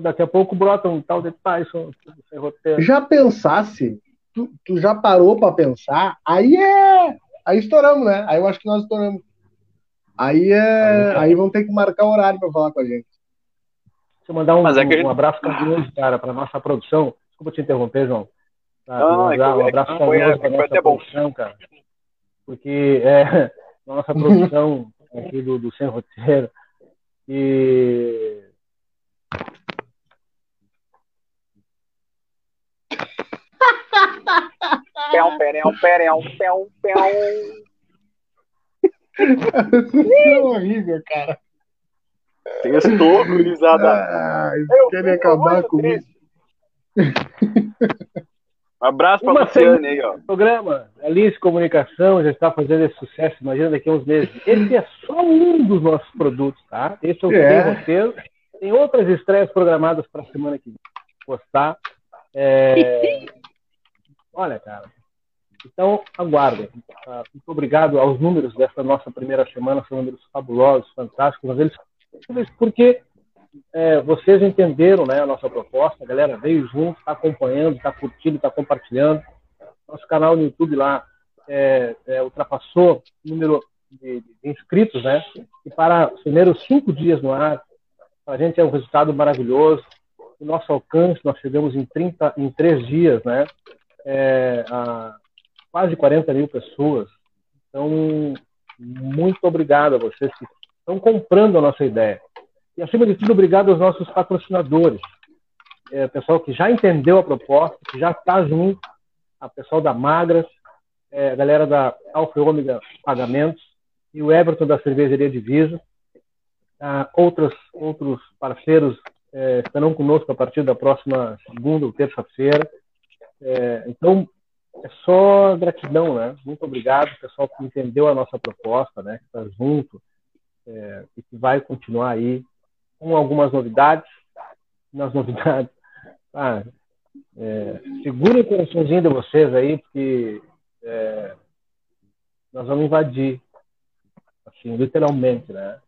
daqui a pouco brota um tal de Tyson sem roteiro. Já pensasse, tu, tu já parou para pensar, aí é. Aí estouramos, né? Aí eu acho que nós estouramos. Aí é. Aí vão ter que marcar horário para falar com a gente. Deixa eu mandar um, é um, um abraço carinhoso, cara, para nossa produção. Desculpa te interromper, João. Tá, não, é um abraço é carinhoso para nossa produção, cara. Porque é nossa produção aqui do, do Sem Roteiro. E. Peão, peão, peão, peão, peão. Isso é horrível, cara. Sextou, gurizada. Ah, querem acabar comigo. Um abraço para Luciane aí, ó. Programa Alice Comunicação já está fazendo esse sucesso, imagina daqui a uns meses. Esse é só um dos nossos produtos, tá? Esse é o é. roteiro. Tem outras estreias programadas para a semana que vem. Postar. É... Olha, cara. Então, aguardem. Ah, muito obrigado aos números dessa nossa primeira semana. São números fabulosos, fantásticos. Mas eles porque é, vocês entenderam né, a nossa proposta, a galera veio junto, está acompanhando, está curtindo, está compartilhando. Nosso canal no YouTube lá é, é, ultrapassou o número de, de, inscritos, né? E para os primeiros cinco dias no ar, a gente é um resultado maravilhoso. O nosso alcance, nós chegamos em 30, em três dias, né? É, a quase 40 mil pessoas. Então, muito obrigado a vocês que estão comprando a nossa ideia. E, acima de tudo, obrigado aos nossos patrocinadores. É, pessoal que já entendeu a proposta, que já está junto, a pessoal da Magras, é, a galera da Alfa e Ômega Pagamentos e o Everton da Cervejaria Divisa. Ah, outros, outros parceiros é, estarão conosco a partir da próxima segunda ou terça-feira. É, então, é só gratidão, né? Muito obrigado, pessoal que entendeu a nossa proposta, né? Que está junto é, e que vai continuar aí com algumas novidades. Nas novidades, ah, é, segurem o coraçãozinho de vocês aí, porque é, nós vamos invadir, assim, literalmente, né?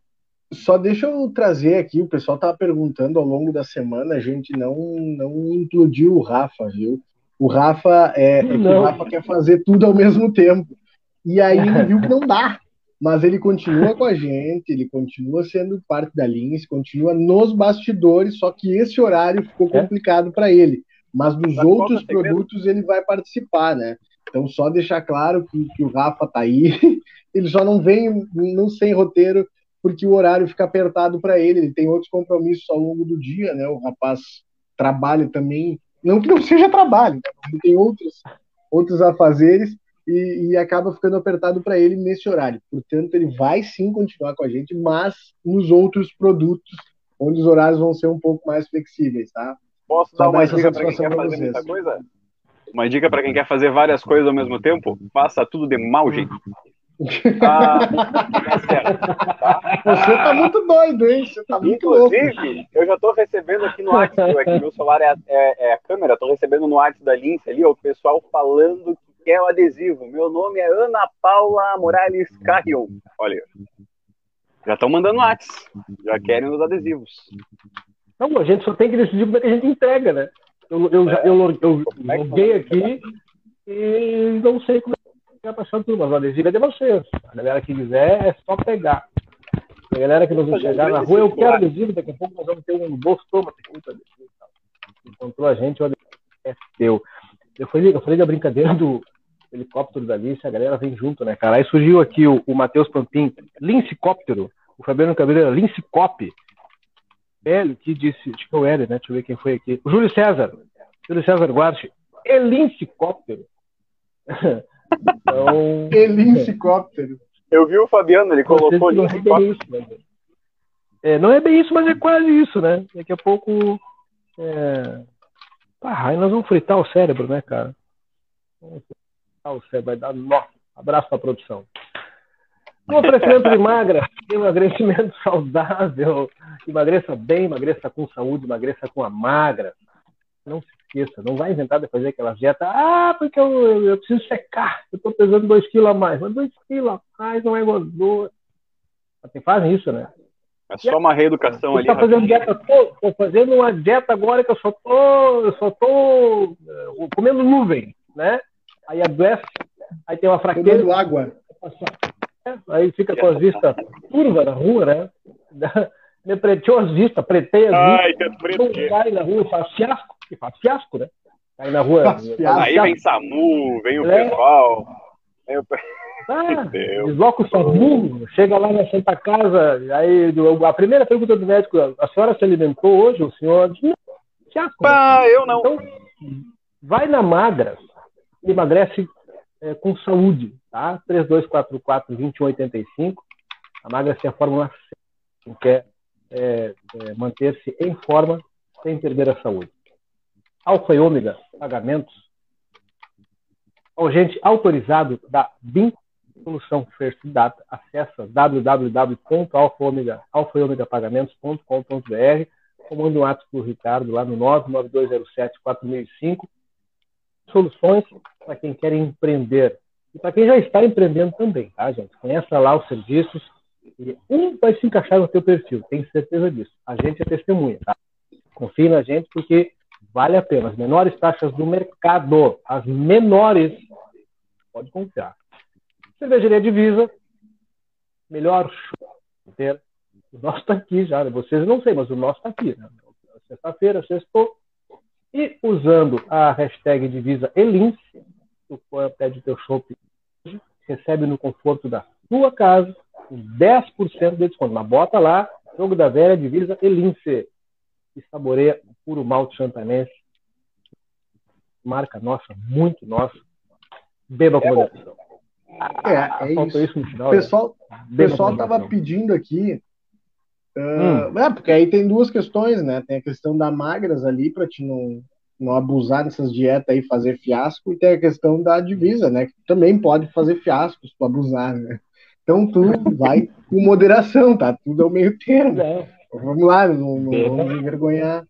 Só deixa eu trazer aqui, o pessoal estava perguntando ao longo da semana, a gente não, não implodiu o Rafa, viu? O Rafa é, é o Rafa quer fazer tudo ao mesmo tempo. E aí ele viu que não dá. Mas ele continua com a gente, ele continua sendo parte da Lins, continua nos bastidores, só que esse horário ficou é? complicado para ele. Mas dos outros produtos ele vai participar, né? Então, só deixar claro que, que o Rafa tá aí. Ele só não vem não sem roteiro porque o horário fica apertado para ele. Ele tem outros compromissos ao longo do dia, né? O rapaz trabalha também não que não seja trabalho, né? ele tem outros, outros afazeres e, e acaba ficando apertado para ele nesse horário. Portanto, ele vai sim continuar com a gente, mas nos outros produtos, onde os horários vão ser um pouco mais flexíveis, tá? Posso Só dar uma dica para quem quer fazer muita coisa? Uma dica para quem quer fazer várias coisas ao mesmo tempo? Faça tudo de mau jeito. Ah, tá? Você tá muito doido, hein? Você tá muito Inclusive, louco. eu já tô recebendo aqui no WhatsApp, é meu celular é, é, é, a câmera, tô recebendo no WhatsApp da Lince ali, o pessoal falando que quer o adesivo. Meu nome é Ana Paula Morales Carrion. Olha, já estão mandando WhatsApp, já querem os adesivos. Não, a gente só tem que decidir como é que a gente entrega, né? Eu, eu, é, eu, eu, eu joguei aqui e não sei como é ficar passando tudo, mas o adesivo é de vocês. A galera que quiser é só pegar. A galera que nos enxergar na rua, eu quero adesivo, daqui a pouco nós vamos ter um bolso, toma, tem muito adesivo. Encontrou a gente, o adesivo é teu. Eu falei, eu falei da brincadeira do helicóptero da Alice, a galera vem junto, né, cara? Aí surgiu aqui o, o Matheus Pampim, Lincicóptero, o Fabiano Cabeleira, Lincicop, velho, que disse, acho que é o L, né? Deixa eu ver quem foi aqui. O Júlio César, Júlio César Guarte, Elincicóptero. Então. Helicóptero. Eu vi o Fabiano, ele colocou não é, bem isso, mas... é, não é bem isso, mas é quase isso, né? Daqui a pouco. É... Ah, aí nós vamos fritar o cérebro, né, cara? O cérebro, vai dar nó. Abraço pra produção. Um oferecimento de magra, emagrecimento saudável, emagreça bem, emagreça com saúde, emagreça com a magra. Não se esqueça, não vai inventar de fazer aquela dieta, ah, porque eu, eu, preciso secar, eu estou pesando 2 quilos a mais. Mas 2 quilos a mais não é gordura. Assim, fazem isso, né? É só uma reeducação ali. Tá fazendo dieta, tô, tô, fazendo uma dieta agora que eu só tô, eu só tô uh, comendo nuvem, né? Aí adoece, aí tem uma fraqueza. Tomando água. É, aí fica com as vistas turvas na rua, né? Me preteou as vistas, pretei as Ai, vistas. Ai, Vai na rua, faz fiasco que faz fiasco, né? Aí na rua. Aí vem SAMU, vem o é. pessoal. Vem o... Ah, desloca o SAMU, chega lá na Santa Casa, aí a primeira pergunta do médico, a senhora se alimentou hoje? O senhor diz, fiasco. Ah, né? eu não. Então, vai na Magras, emagrece é, com saúde, tá? 3244-2185. A Magras é a fórmula C, quer é, é, manter-se em forma sem perder a saúde. Alfa e Ômega Pagamentos, agente autorizado da BIM Solução First Data, acessa www.alfaomegapagamentos.com.br comanda um ato para o Ricardo lá no 99207-4005 soluções para quem quer empreender e para quem já está empreendendo também, tá, gente? Conheça lá os serviços e um vai se encaixar no teu perfil, tenho certeza disso. A gente é testemunha, tá? Confie na gente porque Vale a pena. As menores taxas do mercado. As menores. Pode confiar. Cervejaria Divisa. Melhor ter O nosso está aqui já, né? Vocês não sei, mas o nosso está aqui. Né? Sexta-feira. E usando a hashtag divisa Elince, tu pede teu shopping, recebe no conforto da sua casa, com 10% de desconto. Mas bota lá, jogo da velha divisa Elince. E saboreia o puro malte chantanense. Marca nossa, muito nossa. Beba com moderação. É, é isso. isso final, o pessoal, né? pessoal tava pedindo aqui. Uh, hum. É, porque aí tem duas questões, né? Tem a questão da magras ali para te não, não abusar dessas dietas aí, fazer fiasco, e tem a questão da divisa, né? Que também pode fazer fiasco se tu abusar, né? Então tu vai com moderação, tá? Tudo é o meio termo. É. Vamos lá, não, não vamos envergonhar.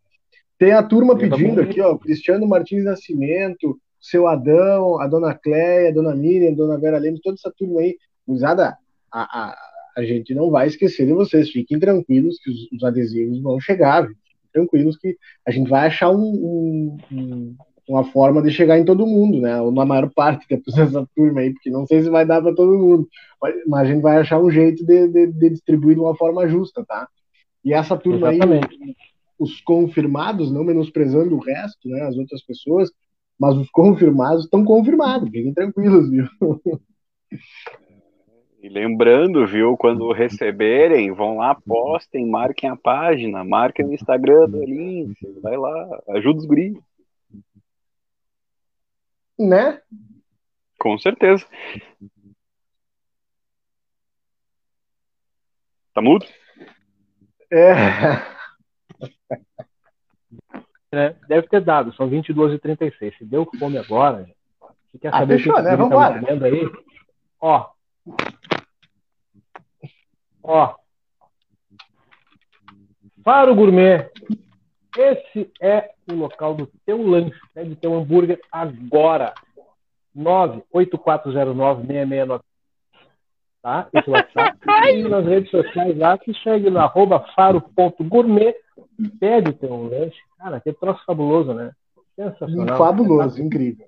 Tem a turma pedindo aqui, ó, Cristiano Martins Nascimento, seu Adão, a dona Cléia, a dona Miriam, a dona Vera Lemos, toda essa turma aí, usada, a, a, a gente não vai esquecer de vocês, fiquem tranquilos que os, os adesivos vão chegar, fiquem tranquilos que a gente vai achar um, um, um, uma forma de chegar em todo mundo, né, ou na maior parte dessa turma aí, porque não sei se vai dar para todo mundo, mas a gente vai achar um jeito de, de, de distribuir de uma forma justa, tá? E essa turma Exatamente. aí, os confirmados, não menosprezando o resto, né, as outras pessoas, mas os confirmados estão confirmados, fiquem tranquilos, viu? E lembrando, viu, quando receberem, vão lá, postem, marquem a página, marquem o Instagram do Lince, vai lá, ajuda os guris. Né? Com certeza. Tá mudo? É. né? Deve ter dado, são 22h36. Se deu fome agora, você quer ah, saber fechou, o que né? Vamos tá aí? Ó. Ó. Para o gourmet, esse é o local do teu lanche, né, de teu hambúrguer agora. 98409-669. Tá? Esse WhatsApp. e nas redes sociais lá, que segue no arroba faro.gourmet pede ter um lanche. Cara, que troço fabuloso, né? Sensacional. Fabuloso, incrível.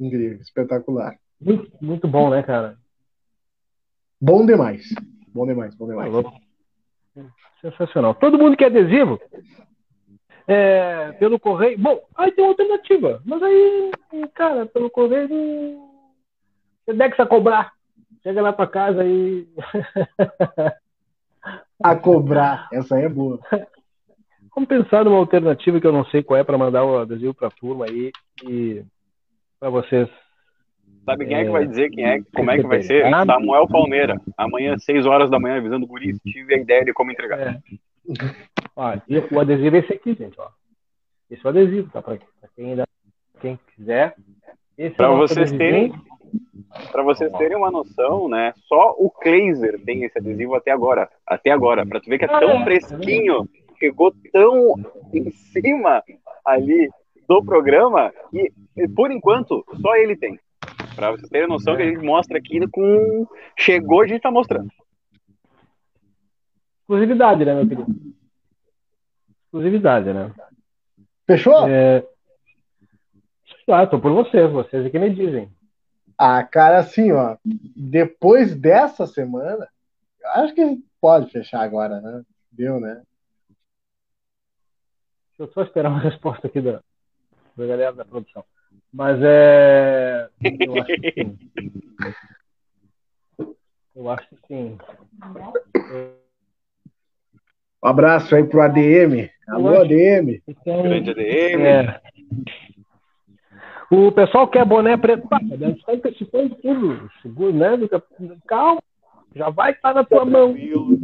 Incrível, espetacular. Muito, muito bom, né, cara? Bom demais. Bom demais, bom demais. Sensacional. Todo mundo quer adesivo? É, pelo correio. Bom, aí tem uma alternativa. Mas aí, cara, pelo correio. Você deve a cobrar. Chega lá pra casa e. a cobrar. Essa aí é boa. Vamos pensar numa alternativa que eu não sei qual é para mandar o adesivo para a turma aí e para vocês. Sabe quem é, é, que vai dizer quem é, como é que vai ser? Ah, Samuel Palmeira. Amanhã, 6 horas da manhã, avisando o guri, tive a ideia de como entregar. É. Ó, o adesivo é esse aqui, gente. Ó. Esse é o adesivo, tá? Para quem, ainda, quem quiser. Para é vocês terem. Para vocês terem uma noção, né? Só o Kleiser tem esse adesivo até agora. Até agora. Para tu ver que é tão ah, é. fresquinho chegou tão em cima ali do programa que, por enquanto, só ele tem. Para vocês terem noção que a gente mostra aqui com. Chegou, a gente tá mostrando. Exclusividade, né, meu querido? Exclusividade, né? Fechou? É... Ah, tô por vocês, vocês é que me dizem. Ah, cara, assim, ó, depois dessa semana, acho que pode fechar agora, né? Deu, né? Deixa eu só esperar uma resposta aqui da, da galera da produção. Mas é. Eu acho que sim. Eu acho que sim. Um abraço aí pro ADM. Alô, ADM. Então, Grande ADM. É. O pessoal quer boné preto. Seguro, né? Calma. Já vai estar na tua mão. Tranquilo.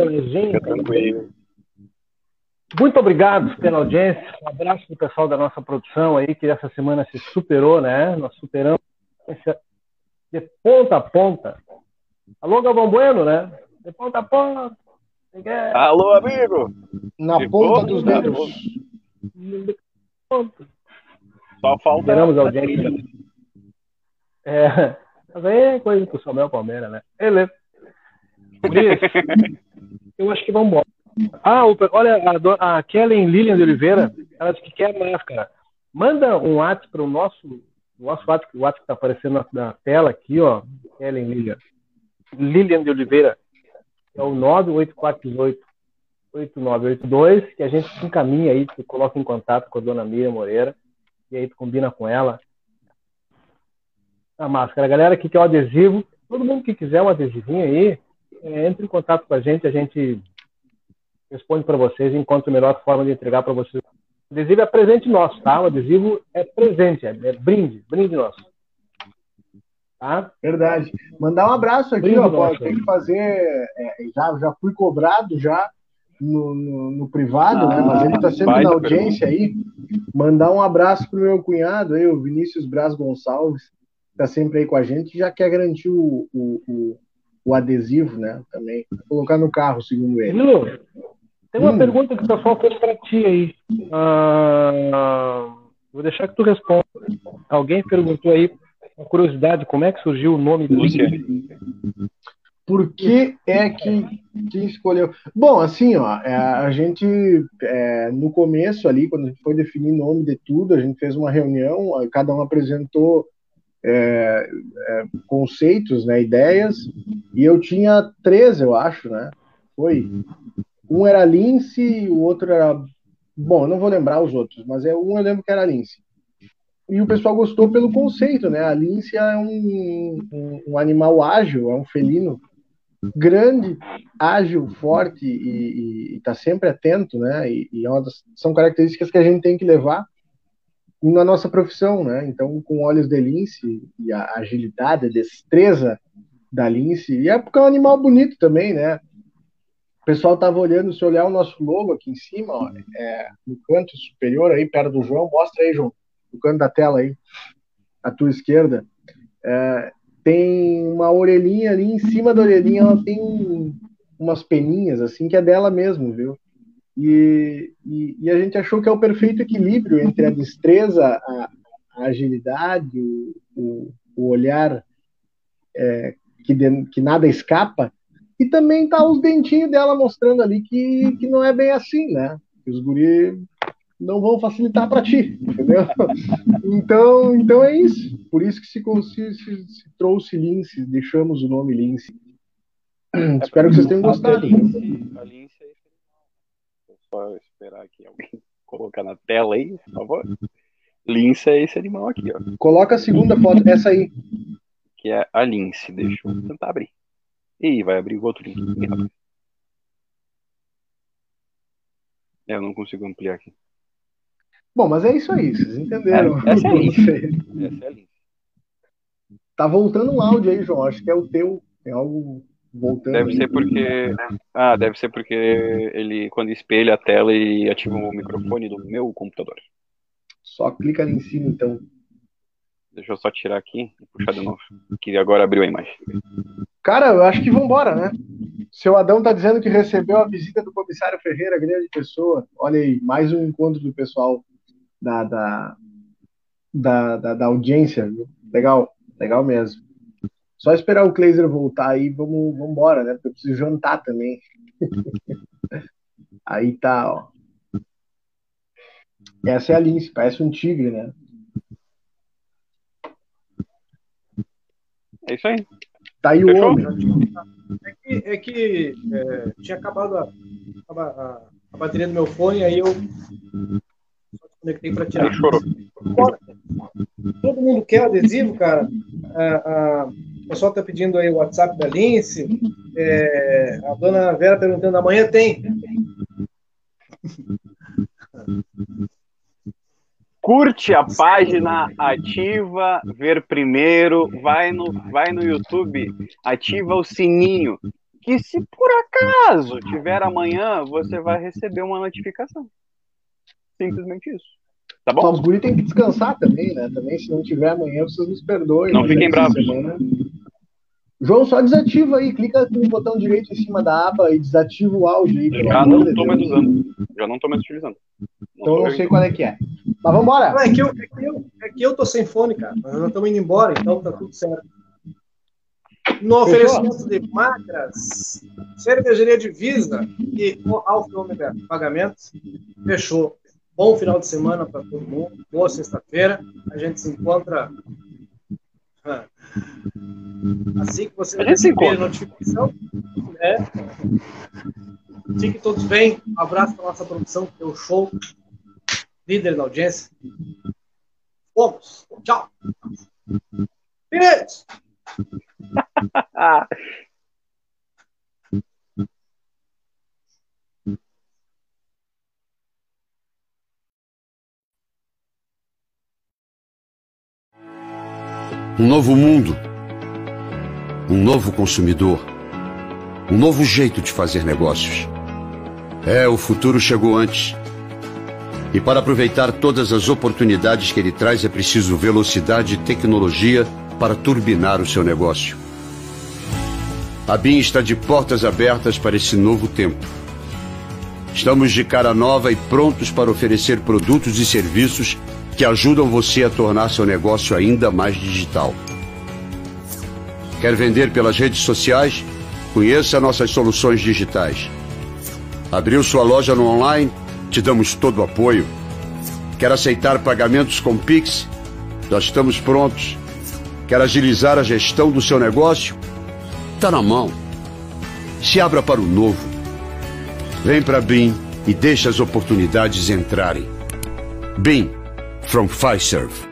Tranquilo. Muito obrigado pela audiência. Um abraço para o pessoal da nossa produção aí, que essa semana se superou, né? Nós superamos de ponta a ponta. Alô, Galvão Bueno, né? De ponta a ponta. Alô, amigo! Na de ponta, dos dedos. Só falta. Esperamos a audiência. É, mas aí é coisa o Samuel Palmeiras, né? Ele. Por isso, eu acho que vamos embora. Ah, olha, a, a Kellen Lilian de Oliveira, ela disse que quer máscara. Manda um WhatsApp para o nosso, nosso WhatsApp, o WhatsApp que está aparecendo na, na, tela aqui, ó. Kellen Lilian. Lilian de Oliveira. É o 98418 8982, que a gente se encaminha aí, tu coloca em contato com a dona Miriam Moreira, e aí tu combina com ela a máscara. Galera que quer o adesivo, todo mundo que quiser um adesivinho aí, é, entre em contato com a gente, a gente responde para vocês e encontra a melhor forma de entregar para vocês. O adesivo é presente nosso, tá? O adesivo é presente, é, é brinde, brinde nosso. Tá? Verdade. Mandar um abraço aqui, brinde ó, nosso, tem que fazer, é, já, já fui cobrado já no, no, no privado, né? ah, né? Mas ele está sempre na audiência aí. Mandar um abraço pro meu cunhado aí, o Vinícius Braz Gonçalves, está sempre aí com a gente, já quer garantir o, o, o, o adesivo, né? Também. Vou colocar no carro, segundo ele. Lu, tem uma hum. pergunta que o pessoal fez para ti aí. Ah, vou deixar que tu responda. Alguém perguntou aí, uma curiosidade, como é que surgiu o nome do Por que é que quem escolheu? Bom, assim, ó, é, a gente é, no começo ali, quando a gente foi definir nome de tudo, a gente fez uma reunião, cada um apresentou é, é, conceitos, né, ideias, e eu tinha três, eu acho, né? Foi. Um era Lince, o outro era. Bom, não vou lembrar os outros, mas é um eu lembro que era Lince. E o pessoal gostou pelo conceito, né? A Lince é um, um, um animal ágil, é um felino grande, ágil, forte e está sempre atento, né? E, e é das, são características que a gente tem que levar na nossa profissão, né? Então, com olhos de lince e a agilidade, a destreza da lince, e é porque é um animal bonito também, né? O pessoal tava olhando, se olhar o nosso logo aqui em cima, ó, é, no canto superior aí, perto do João, mostra aí, João, no canto da tela aí, à tua esquerda, é, tem uma orelhinha ali, em cima da orelhinha ela tem um, umas peninhas, assim, que é dela mesmo, viu? E, e, e, a gente achou que é o perfeito equilíbrio entre a destreza, a, a agilidade, o, o, o olhar é, que, de, que nada escapa, e também tá os dentinhos dela mostrando ali que, que não é bem assim, né? Que os guri não vão facilitar para ti, entendeu? Então, então é isso. Por isso que se, se, se, se trouxe Lince, deixamos o nome Lince. É Espero que vocês tenham gostado. A Lince, a Lince só esperar aqui alguém colocar na tela aí, por favor. Lince é esse animal aqui, ó. Coloca a segunda foto, essa aí. Que é a lince. Deixa eu tentar abrir. Ih, vai abrir o outro link. É, eu não consigo ampliar aqui. Bom, mas é isso aí, vocês entenderam. É, essa é a essa é a lince. Tá voltando um áudio aí, João. Acho que é o teu. Tem algo voltando. Deve ser porque. Ah, deve ser porque ele, quando espelha a tela e ativa o microfone do meu computador. Só clica ali em cima, então. Deixa eu só tirar aqui e puxar de novo. Que agora abriu a imagem. Cara, eu acho que vambora, né? Seu Adão tá dizendo que recebeu a visita do comissário Ferreira, grande pessoa. Olha aí, mais um encontro do pessoal da, da, da, da, da audiência. Legal, legal mesmo. Só esperar o Kleiser voltar aí, vamos, vamos embora, né? Porque eu preciso jantar também. aí tá, ó. Essa é a lince, parece um tigre, né? É isso aí. Tá aí Fechou? o homem. É que, é que é, tinha acabado a, a, a, bateria do meu fone, aí eu só conectei para tirar. chorou. Todo mundo quer adesivo, cara. A, o pessoal está pedindo aí o WhatsApp da Lince. É, a dona Vera perguntando, amanhã tem. Curte a página, ativa, ver primeiro, vai no, vai no YouTube, ativa o sininho, que se por acaso tiver amanhã, você vai receber uma notificação. Simplesmente isso. Tá bom? Os guri tem que descansar também, né? Também, se não tiver amanhã, vocês nos perdoem. Não fiquem bravos. Semana. João, só desativa aí, clica com o botão direito em cima da aba e desativa o áudio aí. Já não estou mais usando. Já não estou mais utilizando. Não então eu não sei qual é que é. Mas vamos embora. é, que eu, é, que eu, é que eu tô sem fone, cara. Nós não estamos indo embora, então tá tudo certo. No oferecimento de macras, cervejaria divisa e Alfa Pagamentos, fechou. Bom final de semana para todo mundo. Boa sexta-feira. A gente se encontra Assim que você a se encontra. notificação, né? Fiquem todos bem. Um abraço para nossa produção, que é o show. Líder da audiência. Fomos. Tchau. Beijo. Um novo mundo. Um novo consumidor. Um novo jeito de fazer negócios. É, o futuro chegou antes. E para aproveitar todas as oportunidades que ele traz é preciso velocidade e tecnologia para turbinar o seu negócio. A BIM está de portas abertas para esse novo tempo. Estamos de cara nova e prontos para oferecer produtos e serviços que ajudam você a tornar seu negócio ainda mais digital. Quer vender pelas redes sociais? Conheça nossas soluções digitais. Abriu sua loja no online? Te damos todo o apoio. Quer aceitar pagamentos com Pix? Nós estamos prontos. Quer agilizar a gestão do seu negócio? Está na mão. Se abra para o novo. Vem para BIM e deixe as oportunidades entrarem. BIM from Fiserv.